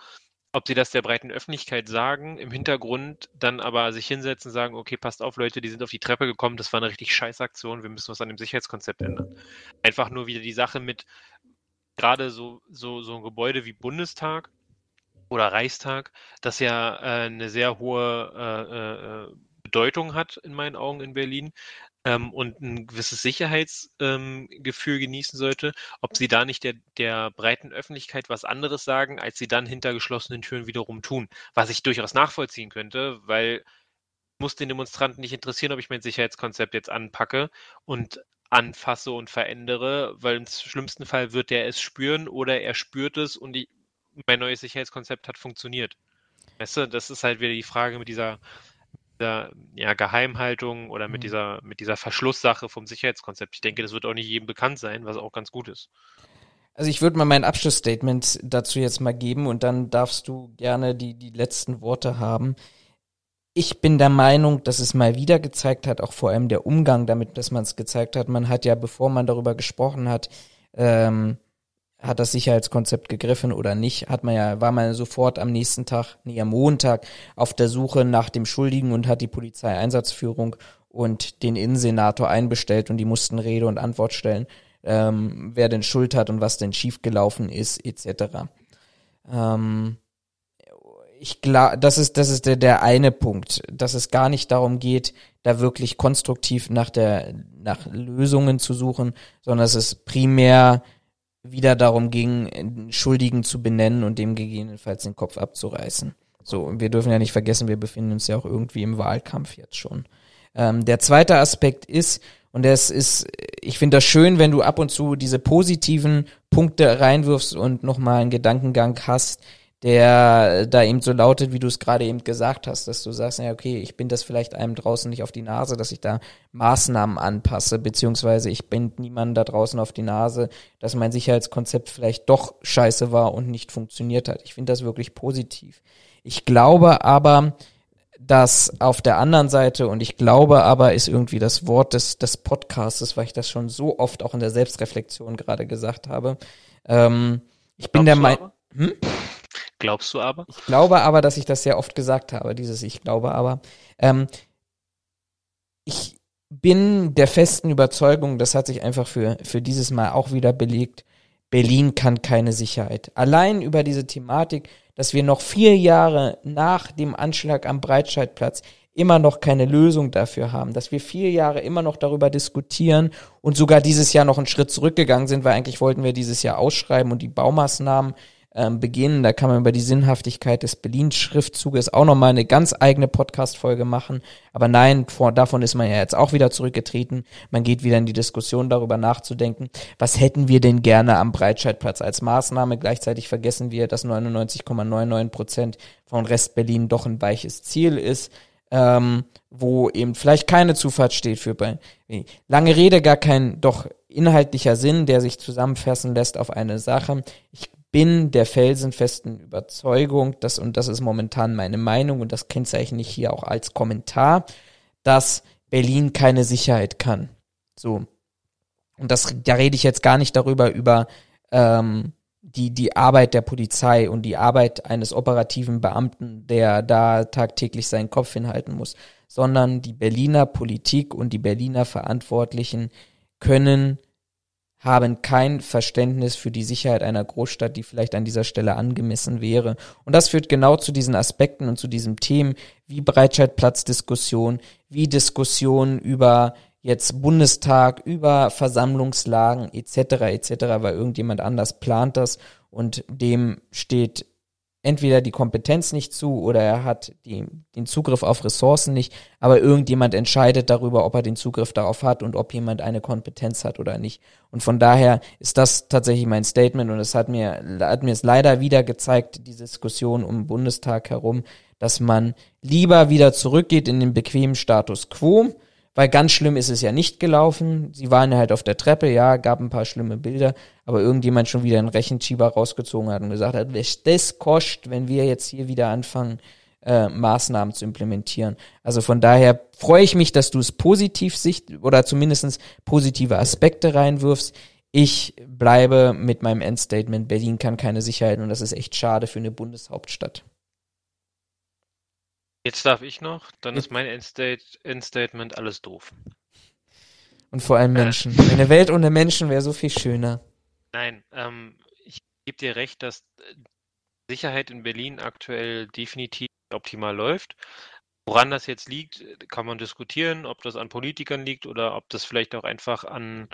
Ob sie das der breiten Öffentlichkeit sagen, im Hintergrund dann aber sich hinsetzen und sagen, okay, passt auf, Leute, die sind auf die Treppe gekommen, das war eine richtig scheiß Aktion, wir müssen was an dem Sicherheitskonzept ändern. Einfach nur wieder die Sache mit, gerade so, so, so ein Gebäude wie Bundestag oder Reichstag, das ja äh, eine sehr hohe äh, äh, Bedeutung hat in meinen Augen in Berlin ähm, und ein gewisses Sicherheitsgefühl ähm, genießen sollte, ob sie da nicht der, der breiten Öffentlichkeit was anderes sagen, als sie dann hinter geschlossenen Türen wiederum tun. Was ich durchaus nachvollziehen könnte, weil muss den Demonstranten nicht interessieren, ob ich mein Sicherheitskonzept jetzt anpacke und anfasse und verändere, weil im schlimmsten Fall wird er es spüren oder er spürt es und die, mein neues Sicherheitskonzept hat funktioniert. Weißt du, das ist halt wieder die Frage mit dieser, dieser ja, Geheimhaltung oder mit Mhm. dieser, mit dieser Verschlusssache vom Sicherheitskonzept. Ich denke, das wird auch nicht jedem bekannt sein, was auch ganz gut ist. Also ich würde mal mein Abschlussstatement dazu jetzt mal geben und dann darfst du gerne die, die letzten Worte haben. Ich bin der Meinung, dass es mal wieder gezeigt hat, auch vor allem der Umgang damit, dass man es gezeigt hat. Man hat ja, bevor man darüber gesprochen hat, ähm, hat das Sicherheitskonzept gegriffen oder nicht, hat man ja, war man sofort am nächsten Tag, nee, am Montag auf der Suche nach dem Schuldigen und hat die Polizeieinsatzführung und den Innensenator einbestellt und die mussten Rede und Antwort stellen, ähm, wer denn Schuld hat und was denn schiefgelaufen ist, etc. Ähm, ich glaube, das ist, das ist der, der eine Punkt, dass es gar nicht darum geht, da wirklich konstruktiv nach der, nach Lösungen zu suchen, sondern es primär wieder darum ging, Schuldigen zu benennen und dem gegebenenfalls den Kopf abzureißen. So, wir dürfen ja nicht vergessen, wir befinden uns ja auch irgendwie im Wahlkampf jetzt schon. Ähm, der zweite Aspekt ist, und das ist, ich finde das schön, wenn du ab und zu diese positiven Punkte reinwirfst und nochmal einen Gedankengang hast, der da eben so lautet, wie du es gerade eben gesagt hast, dass du sagst, ja, okay, ich bin das vielleicht einem draußen nicht auf die Nase, dass ich da Maßnahmen anpasse, beziehungsweise ich bin niemandem da draußen auf die Nase, dass mein Sicherheitskonzept vielleicht doch scheiße war und nicht funktioniert hat. Ich finde das wirklich positiv. Ich glaube aber, dass auf der anderen Seite, und ich glaube aber, ist irgendwie das Wort des, des Podcastes, weil ich das schon so oft auch in der Selbstreflexion gerade gesagt habe, ähm, ich bin der Meinung? Hm? Glaubst du aber? Ich glaube aber, dass ich das sehr oft gesagt habe, dieses Ich glaube aber. Ähm, ich bin der festen Überzeugung, das hat sich einfach für, für dieses Mal auch wieder belegt, Berlin kann keine Sicherheit. Allein über diese Thematik, dass wir noch vier Jahre nach dem Anschlag am Breitscheidplatz immer noch keine Lösung dafür haben, dass wir vier Jahre immer noch darüber diskutieren und sogar dieses Jahr noch einen Schritt zurückgegangen sind, weil eigentlich wollten wir dieses Jahr ausschreiben und die Baumaßnahmen ähm, beginnen. Da kann man über die Sinnhaftigkeit des Berlin-Schriftzuges auch nochmal eine ganz eigene Podcast-Folge machen. Aber nein, vor, davon ist man ja jetzt auch wieder zurückgetreten. Man geht wieder in die Diskussion darüber nachzudenken, was hätten wir denn gerne am Breitscheidplatz als Maßnahme. Gleichzeitig vergessen wir, dass 99,99 Prozent von Rest-Berlin doch ein weiches Ziel ist. Ähm, wo eben vielleicht keine Zufahrt steht für lange Rede gar kein doch inhaltlicher Sinn, der sich zusammenfassen lässt auf eine Sache. Ich bin der felsenfesten Überzeugung, dass, und das ist momentan meine Meinung und das kennzeichne ich hier auch als Kommentar, dass Berlin keine Sicherheit kann. So. Und das, da rede ich jetzt gar nicht darüber, über ähm, die, die Arbeit der Polizei und die Arbeit eines operativen Beamten, der da tagtäglich seinen Kopf hinhalten muss, sondern die Berliner Politik und die Berliner Verantwortlichen können haben kein Verständnis für die Sicherheit einer Großstadt, die vielleicht an dieser Stelle angemessen wäre. Und das führt genau zu diesen Aspekten und zu diesen Themen wie Breitscheidplatzdiskussion, wie Diskussionen über jetzt Bundestag, über Versammlungslagen etc. etc., weil irgendjemand anders plant das und dem steht entweder die Kompetenz nicht zu oder er hat die, den Zugriff auf Ressourcen nicht, aber irgendjemand entscheidet darüber, ob er den Zugriff darauf hat und ob jemand eine Kompetenz hat oder nicht. Und von daher ist das tatsächlich mein Statement und es hat mir, hat mir es leider wieder gezeigt, die Diskussion um den Bundestag herum, dass man lieber wieder zurückgeht in den bequemen Status quo, weil ganz schlimm ist es ja nicht gelaufen. Sie waren halt auf der Treppe, ja, gab ein paar schlimme Bilder, aber irgendjemand schon wieder einen Rechenschieber rausgezogen hat und gesagt hat, was das kostet, wenn wir jetzt hier wieder anfangen, äh, Maßnahmen zu implementieren. Also von daher freue ich mich, dass du es positiv sicht oder zumindestens positive Aspekte reinwirfst. Ich bleibe mit meinem Endstatement, Berlin kann keine Sicherheit und das ist echt schade für eine Bundeshauptstadt. Jetzt darf ich noch, dann ist mein Endstate, Endstatement alles doof. Und vor allem Menschen. Eine Welt ohne Menschen wäre so viel schöner. Nein, ähm, ich gebe dir recht, dass äh, Sicherheit in Berlin aktuell definitiv optimal läuft. Woran das jetzt liegt, kann man diskutieren, ob das an Politikern liegt oder ob das vielleicht auch einfach an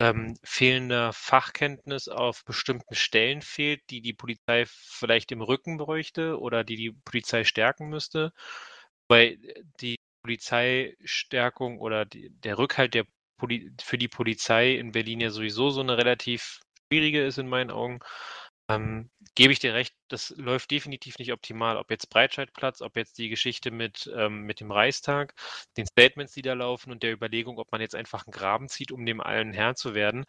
ähm, fehlender Fachkenntnis auf bestimmten Stellen fehlt, die die Polizei vielleicht im Rücken bräuchte oder die die Polizei stärken müsste. Weil die Polizeistärkung oder die, der Rückhalt der Poli für die Polizei in Berlin ja sowieso so eine relativ schwierige ist in meinen Augen. Ähm, gebe ich dir recht, das läuft definitiv nicht optimal. Ob jetzt Breitscheidplatz, ob jetzt die Geschichte mit, ähm, mit dem Reichstag, den Statements, die da laufen und der Überlegung, ob man jetzt einfach einen Graben zieht, um dem allen Herr zu werden,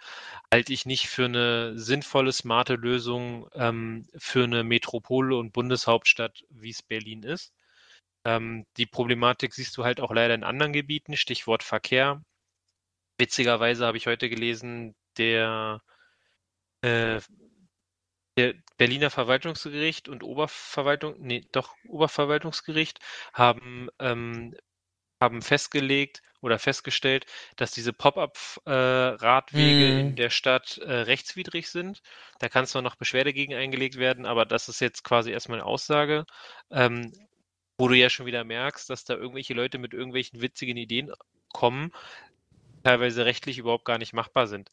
halte ich nicht für eine sinnvolle, smarte Lösung ähm, für eine Metropole und Bundeshauptstadt, wie es Berlin ist. Ähm, die Problematik siehst du halt auch leider in anderen Gebieten, Stichwort Verkehr. Witzigerweise habe ich heute gelesen, der äh, der Berliner Verwaltungsgericht und Oberverwaltung, nee, doch Oberverwaltungsgericht haben, ähm, haben festgelegt oder festgestellt, dass diese Pop-up-Radwege äh, mm. in der Stadt äh, rechtswidrig sind. Da kann zwar noch Beschwerde gegen eingelegt werden, aber das ist jetzt quasi erstmal eine Aussage, ähm, wo du ja schon wieder merkst, dass da irgendwelche Leute mit irgendwelchen witzigen Ideen kommen, teilweise rechtlich überhaupt gar nicht machbar sind.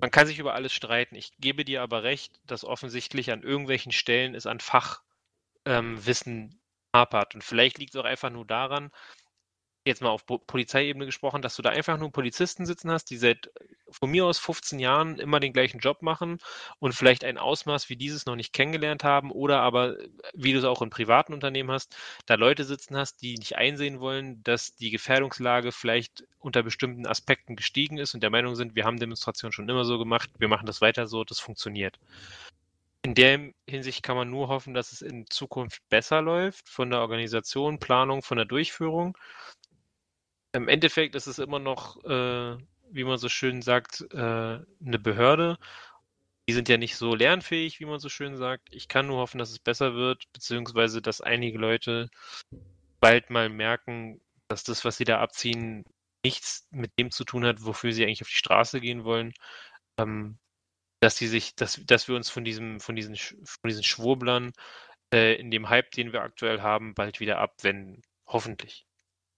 Man kann sich über alles streiten. Ich gebe dir aber recht, dass offensichtlich an irgendwelchen Stellen es an Fachwissen ähm, hapert. Und vielleicht liegt es auch einfach nur daran, jetzt mal auf Polizeiebene gesprochen, dass du da einfach nur Polizisten sitzen hast, die seit von mir aus 15 Jahren immer den gleichen Job machen und vielleicht ein Ausmaß wie dieses noch nicht kennengelernt haben oder aber, wie du es auch in privaten Unternehmen hast, da Leute sitzen hast, die nicht einsehen wollen, dass die Gefährdungslage vielleicht unter bestimmten Aspekten gestiegen ist und der Meinung sind, wir haben Demonstrationen schon immer so gemacht, wir machen das weiter so, das funktioniert. In der Hinsicht kann man nur hoffen, dass es in Zukunft besser läuft, von der Organisation, Planung, von der Durchführung. Im Endeffekt ist es immer noch, äh, wie man so schön sagt, äh, eine Behörde. Die sind ja nicht so lernfähig, wie man so schön sagt. Ich kann nur hoffen, dass es besser wird, beziehungsweise dass einige Leute bald mal merken, dass das, was sie da abziehen, nichts mit dem zu tun hat, wofür sie eigentlich auf die Straße gehen wollen. Ähm, dass sie sich, dass, dass wir uns von diesem, von diesen, von diesen Schwurblern äh, in dem Hype, den wir aktuell haben, bald wieder abwenden. Hoffentlich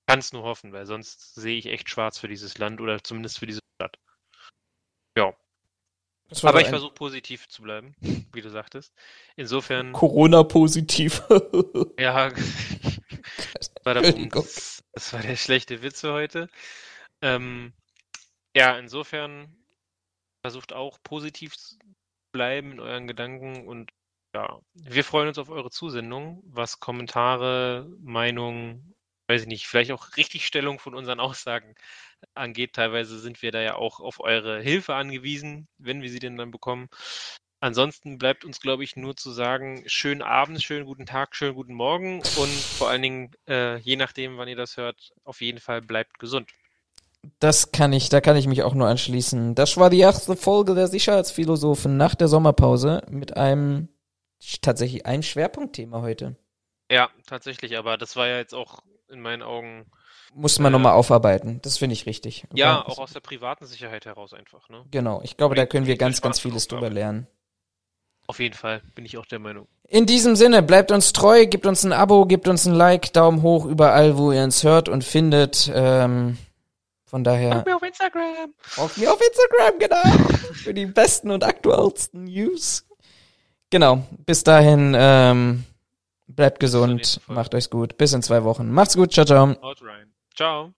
kann es nur hoffen, weil sonst sehe ich echt schwarz für dieses Land oder zumindest für diese Stadt. Ja. Aber ich versuche positiv zu bleiben, wie du sagtest. Insofern. Corona-positiv. ja. das, war der das, das war der schlechte Witz für heute. Ähm, ja, insofern versucht auch positiv zu bleiben in euren Gedanken und ja, wir freuen uns auf eure Zusendung, was Kommentare, Meinungen, weiß ich nicht, vielleicht auch Richtigstellung von unseren Aussagen angeht. Teilweise sind wir da ja auch auf eure Hilfe angewiesen, wenn wir sie denn dann bekommen. Ansonsten bleibt uns, glaube ich, nur zu sagen, schönen Abend, schönen guten Tag, schönen guten Morgen und vor allen Dingen, äh, je nachdem, wann ihr das hört, auf jeden Fall bleibt gesund. Das kann ich, da kann ich mich auch nur anschließen. Das war die erste Folge der Sicherheitsphilosophen nach der Sommerpause mit einem tatsächlich ein Schwerpunktthema heute. Ja, tatsächlich, aber das war ja jetzt auch in meinen Augen. Muss man äh, nochmal aufarbeiten. Das finde ich richtig. Ja, auch aus der privaten Sicherheit heraus einfach. Ne? Genau, ich glaube, da können wir ganz, ganz vieles drüber lernen. Auf jeden Fall, bin ich auch der Meinung. In diesem Sinne, bleibt uns treu, gebt uns ein Abo, gebt uns ein Like, Daumen hoch überall, wo ihr uns hört und findet. Ähm, von daher. Folgt mir auf Instagram. Folgt mir auf Instagram, genau. Für die besten und aktuellsten News. Genau. Bis dahin, ähm, Bleibt gesund, macht euch's gut. Bis in zwei Wochen. Macht's gut, ciao, ciao. Haut rein. Ciao.